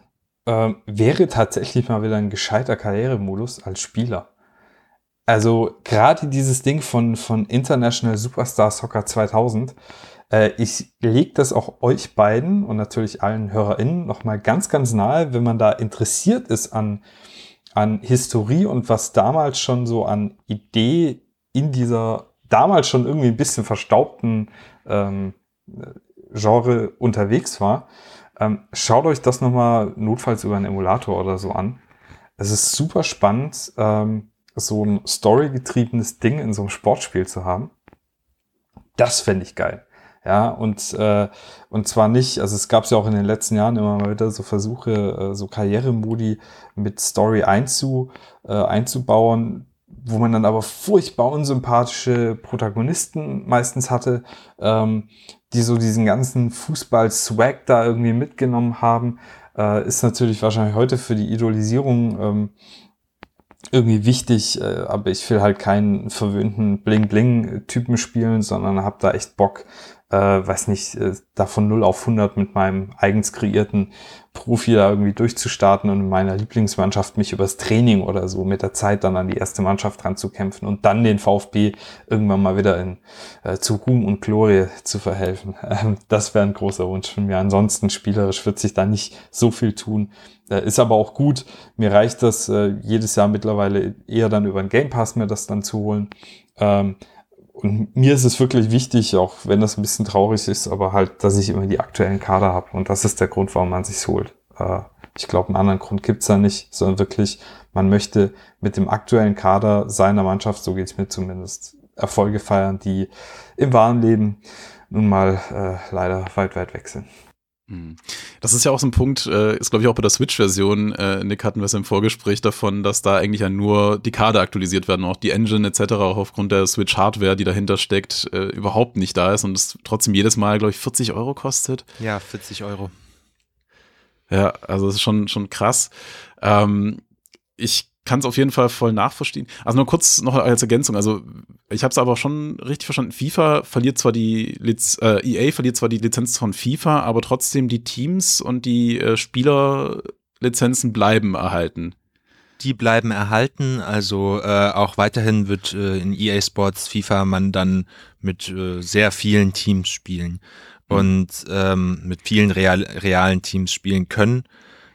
ähm, wäre tatsächlich mal wieder ein gescheiter Karrieremodus als Spieler. Also gerade dieses Ding von, von International Superstar Soccer 2000, äh, ich lege das auch euch beiden und natürlich allen HörerInnen nochmal ganz, ganz nahe, wenn man da interessiert ist an an Historie und was damals schon so an Idee in dieser damals schon irgendwie ein bisschen verstaubten ähm, Genre unterwegs war. Ähm, schaut euch das nochmal notfalls über einen Emulator oder so an. Es ist super spannend, ähm, so ein storygetriebenes Ding in so einem Sportspiel zu haben. Das fände ich geil. Ja, und, äh, und zwar nicht, also es gab ja auch in den letzten Jahren immer mal wieder so Versuche, äh, so Karrieremodi mit Story einzu, äh, einzubauen, wo man dann aber furchtbar unsympathische Protagonisten meistens hatte, ähm, die so diesen ganzen Fußball-Swag da irgendwie mitgenommen haben, äh, ist natürlich wahrscheinlich heute für die Idolisierung ähm, irgendwie wichtig, äh, aber ich will halt keinen verwöhnten Bling-Bling-Typen spielen, sondern habe da echt Bock, äh, weiß nicht, äh, da von 0 auf 100 mit meinem eigens kreierten Profi da irgendwie durchzustarten und in meiner Lieblingsmannschaft mich übers Training oder so mit der Zeit dann an die erste Mannschaft ranzukämpfen und dann den VfB irgendwann mal wieder in, äh, zu Ruhm und Glorie zu verhelfen. Ähm, das wäre ein großer Wunsch von mir. Ansonsten spielerisch wird sich da nicht so viel tun. Äh, ist aber auch gut. Mir reicht das äh, jedes Jahr mittlerweile eher dann über den Game Pass mir das dann zu holen. Ähm, und mir ist es wirklich wichtig, auch wenn das ein bisschen traurig ist, aber halt, dass ich immer die aktuellen Kader habe. Und das ist der Grund, warum man sich's holt. Äh, ich glaube, einen anderen Grund gibt's da nicht, sondern wirklich, man möchte mit dem aktuellen Kader seiner Mannschaft, so geht's mir zumindest, Erfolge feiern, die im wahren Leben nun mal äh, leider weit, weit weg sind. Hm. Das ist ja auch so ein Punkt, äh, ist glaube ich auch bei der Switch-Version, äh, Nick hatten wir es im Vorgespräch davon, dass da eigentlich ja nur die Karte aktualisiert werden, auch die Engine etc. auch aufgrund der Switch-Hardware, die dahinter steckt, äh, überhaupt nicht da ist und es trotzdem jedes Mal, glaube ich, 40 Euro kostet. Ja, 40 Euro. Ja, also das ist schon, schon krass. Ähm, ich kann es auf jeden Fall voll nachverstehen. Also nur kurz noch als Ergänzung. Also ich habe es aber schon richtig verstanden. FIFA verliert zwar die Liz äh, EA verliert zwar die Lizenz von FIFA, aber trotzdem die Teams und die äh, Spielerlizenzen bleiben erhalten. Die bleiben erhalten. Also äh, auch weiterhin wird äh, in EA Sports FIFA man dann mit äh, sehr vielen Teams spielen mhm. und ähm, mit vielen real, realen Teams spielen können.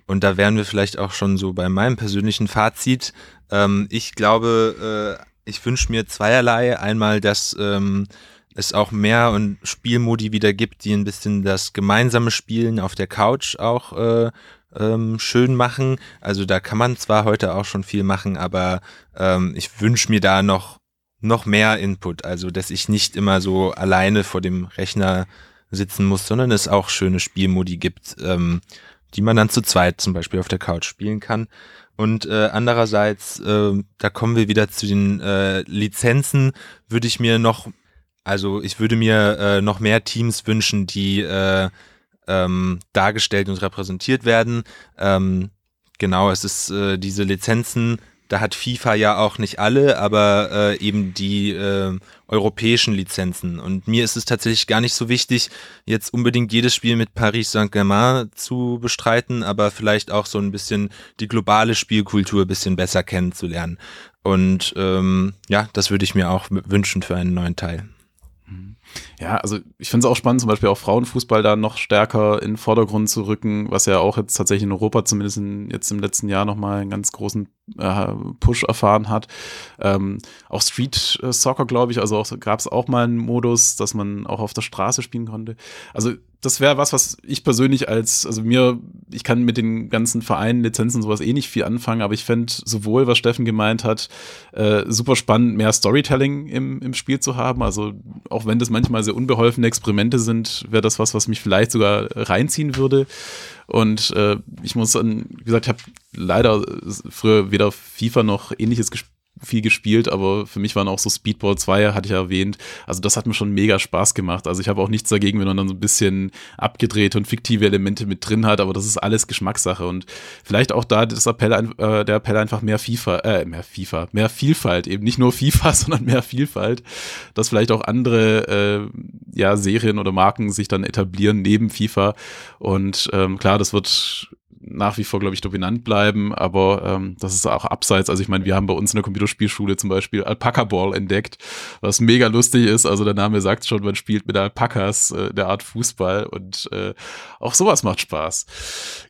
Und da wären wir vielleicht auch schon so bei meinem persönlichen Fazit. Ähm, ich glaube, äh, ich wünsche mir zweierlei. Einmal, dass ähm, es auch mehr und Spielmodi wieder gibt, die ein bisschen das gemeinsame Spielen auf der Couch auch äh, ähm, schön machen. Also da kann man zwar heute auch schon viel machen, aber ähm, ich wünsche mir da noch noch mehr Input. Also dass ich nicht immer so alleine vor dem Rechner sitzen muss, sondern es auch schöne Spielmodi gibt. Ähm, die man dann zu zweit zum Beispiel auf der Couch spielen kann. Und äh, andererseits, äh, da kommen wir wieder zu den äh, Lizenzen, würde ich mir noch, also ich würde mir äh, noch mehr Teams wünschen, die äh, ähm, dargestellt und repräsentiert werden. Ähm, genau, es ist äh, diese Lizenzen da hat FIFA ja auch nicht alle, aber äh, eben die äh, europäischen Lizenzen. Und mir ist es tatsächlich gar nicht so wichtig, jetzt unbedingt jedes Spiel mit Paris Saint-Germain zu bestreiten, aber vielleicht auch so ein bisschen die globale Spielkultur ein bisschen besser kennenzulernen. Und ähm, ja, das würde ich mir auch wünschen für einen neuen Teil. Ja, also ich finde es auch spannend, zum Beispiel auch Frauenfußball da noch stärker in den Vordergrund zu rücken, was ja auch jetzt tatsächlich in Europa zumindest in, jetzt im letzten Jahr nochmal einen ganz großen äh, Push erfahren hat. Ähm, auch Street Soccer, glaube ich, also gab es auch mal einen Modus, dass man auch auf der Straße spielen konnte. Also das wäre was, was ich persönlich als, also mir, ich kann mit den ganzen Vereinen, Lizenzen sowas eh nicht viel anfangen, aber ich fände sowohl, was Steffen gemeint hat, äh, super spannend, mehr Storytelling im, im Spiel zu haben. Also auch wenn das manchmal sehr unbeholfene Experimente sind, wäre das was, was mich vielleicht sogar reinziehen würde. Und äh, ich muss dann, wie gesagt, ich habe leider früher weder FIFA noch ähnliches gespielt viel gespielt, aber für mich waren auch so Speedball 2, hatte ich erwähnt. Also das hat mir schon mega Spaß gemacht. Also ich habe auch nichts dagegen, wenn man dann so ein bisschen abgedrehte und fiktive Elemente mit drin hat, aber das ist alles Geschmackssache und vielleicht auch da das Appell, äh, der Appell einfach mehr FIFA, äh, mehr FIFA, mehr Vielfalt, eben nicht nur FIFA, sondern mehr Vielfalt, dass vielleicht auch andere äh, ja, Serien oder Marken sich dann etablieren neben FIFA und ähm, klar, das wird nach wie vor, glaube ich, dominant bleiben, aber ähm, das ist auch abseits. Also ich meine, wir haben bei uns in der Computerspielschule zum Beispiel Alpaca Ball entdeckt, was mega lustig ist. Also der Name sagt schon, man spielt mit Alpakas äh, der Art Fußball und äh, auch sowas macht Spaß.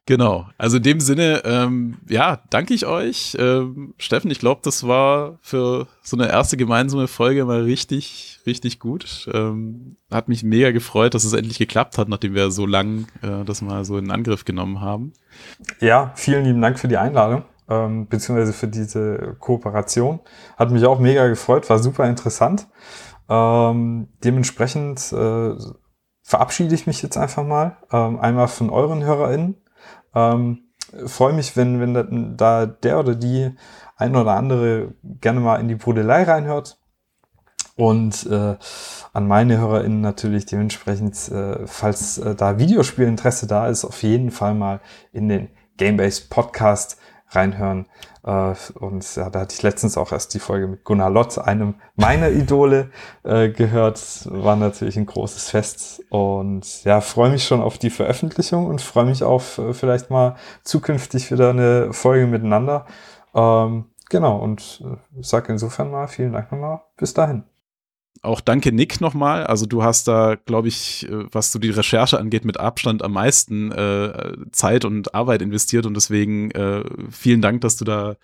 Genau. Also in dem Sinne, ähm, ja, danke ich euch. Ähm, Steffen, ich glaube, das war für so eine erste gemeinsame Folge mal richtig, richtig gut. Ähm, hat mich mega gefreut, dass es endlich geklappt hat, nachdem wir so lang äh, das mal so in Angriff genommen haben. Ja, vielen lieben Dank für die Einladung, ähm, beziehungsweise für diese Kooperation. Hat mich auch mega gefreut, war super interessant. Ähm, dementsprechend äh, verabschiede ich mich jetzt einfach mal. Ähm, einmal von euren HörerInnen. Ähm, Freue mich, wenn, wenn da der oder die ein oder andere gerne mal in die Brudelei reinhört. Und äh, an meine HörerInnen natürlich dementsprechend, äh, falls äh, da Videospielinteresse da ist, auf jeden Fall mal in den Gamebase Podcast reinhören. Äh, und ja, da hatte ich letztens auch erst die Folge mit Gunnar Lott, einem meiner Idole, äh, gehört. War natürlich ein großes Fest. Und ja, freue mich schon auf die Veröffentlichung und freue mich auf äh, vielleicht mal zukünftig wieder eine Folge miteinander. Ähm, genau, und äh, sage insofern mal vielen Dank nochmal. Bis dahin auch danke Nick nochmal. Also du hast da, glaube ich, äh, was so die Recherche angeht, mit Abstand am meisten äh, Zeit und Arbeit investiert und deswegen äh, vielen Dank, dass du da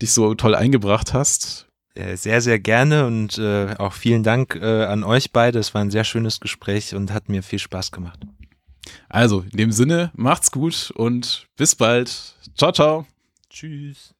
dich so toll eingebracht hast. Sehr, sehr gerne und äh, auch vielen Dank äh, an euch beide. Es war ein sehr schönes Gespräch und hat mir viel Spaß gemacht. Also, in dem Sinne, macht's gut und bis bald. Ciao, ciao. Tschüss.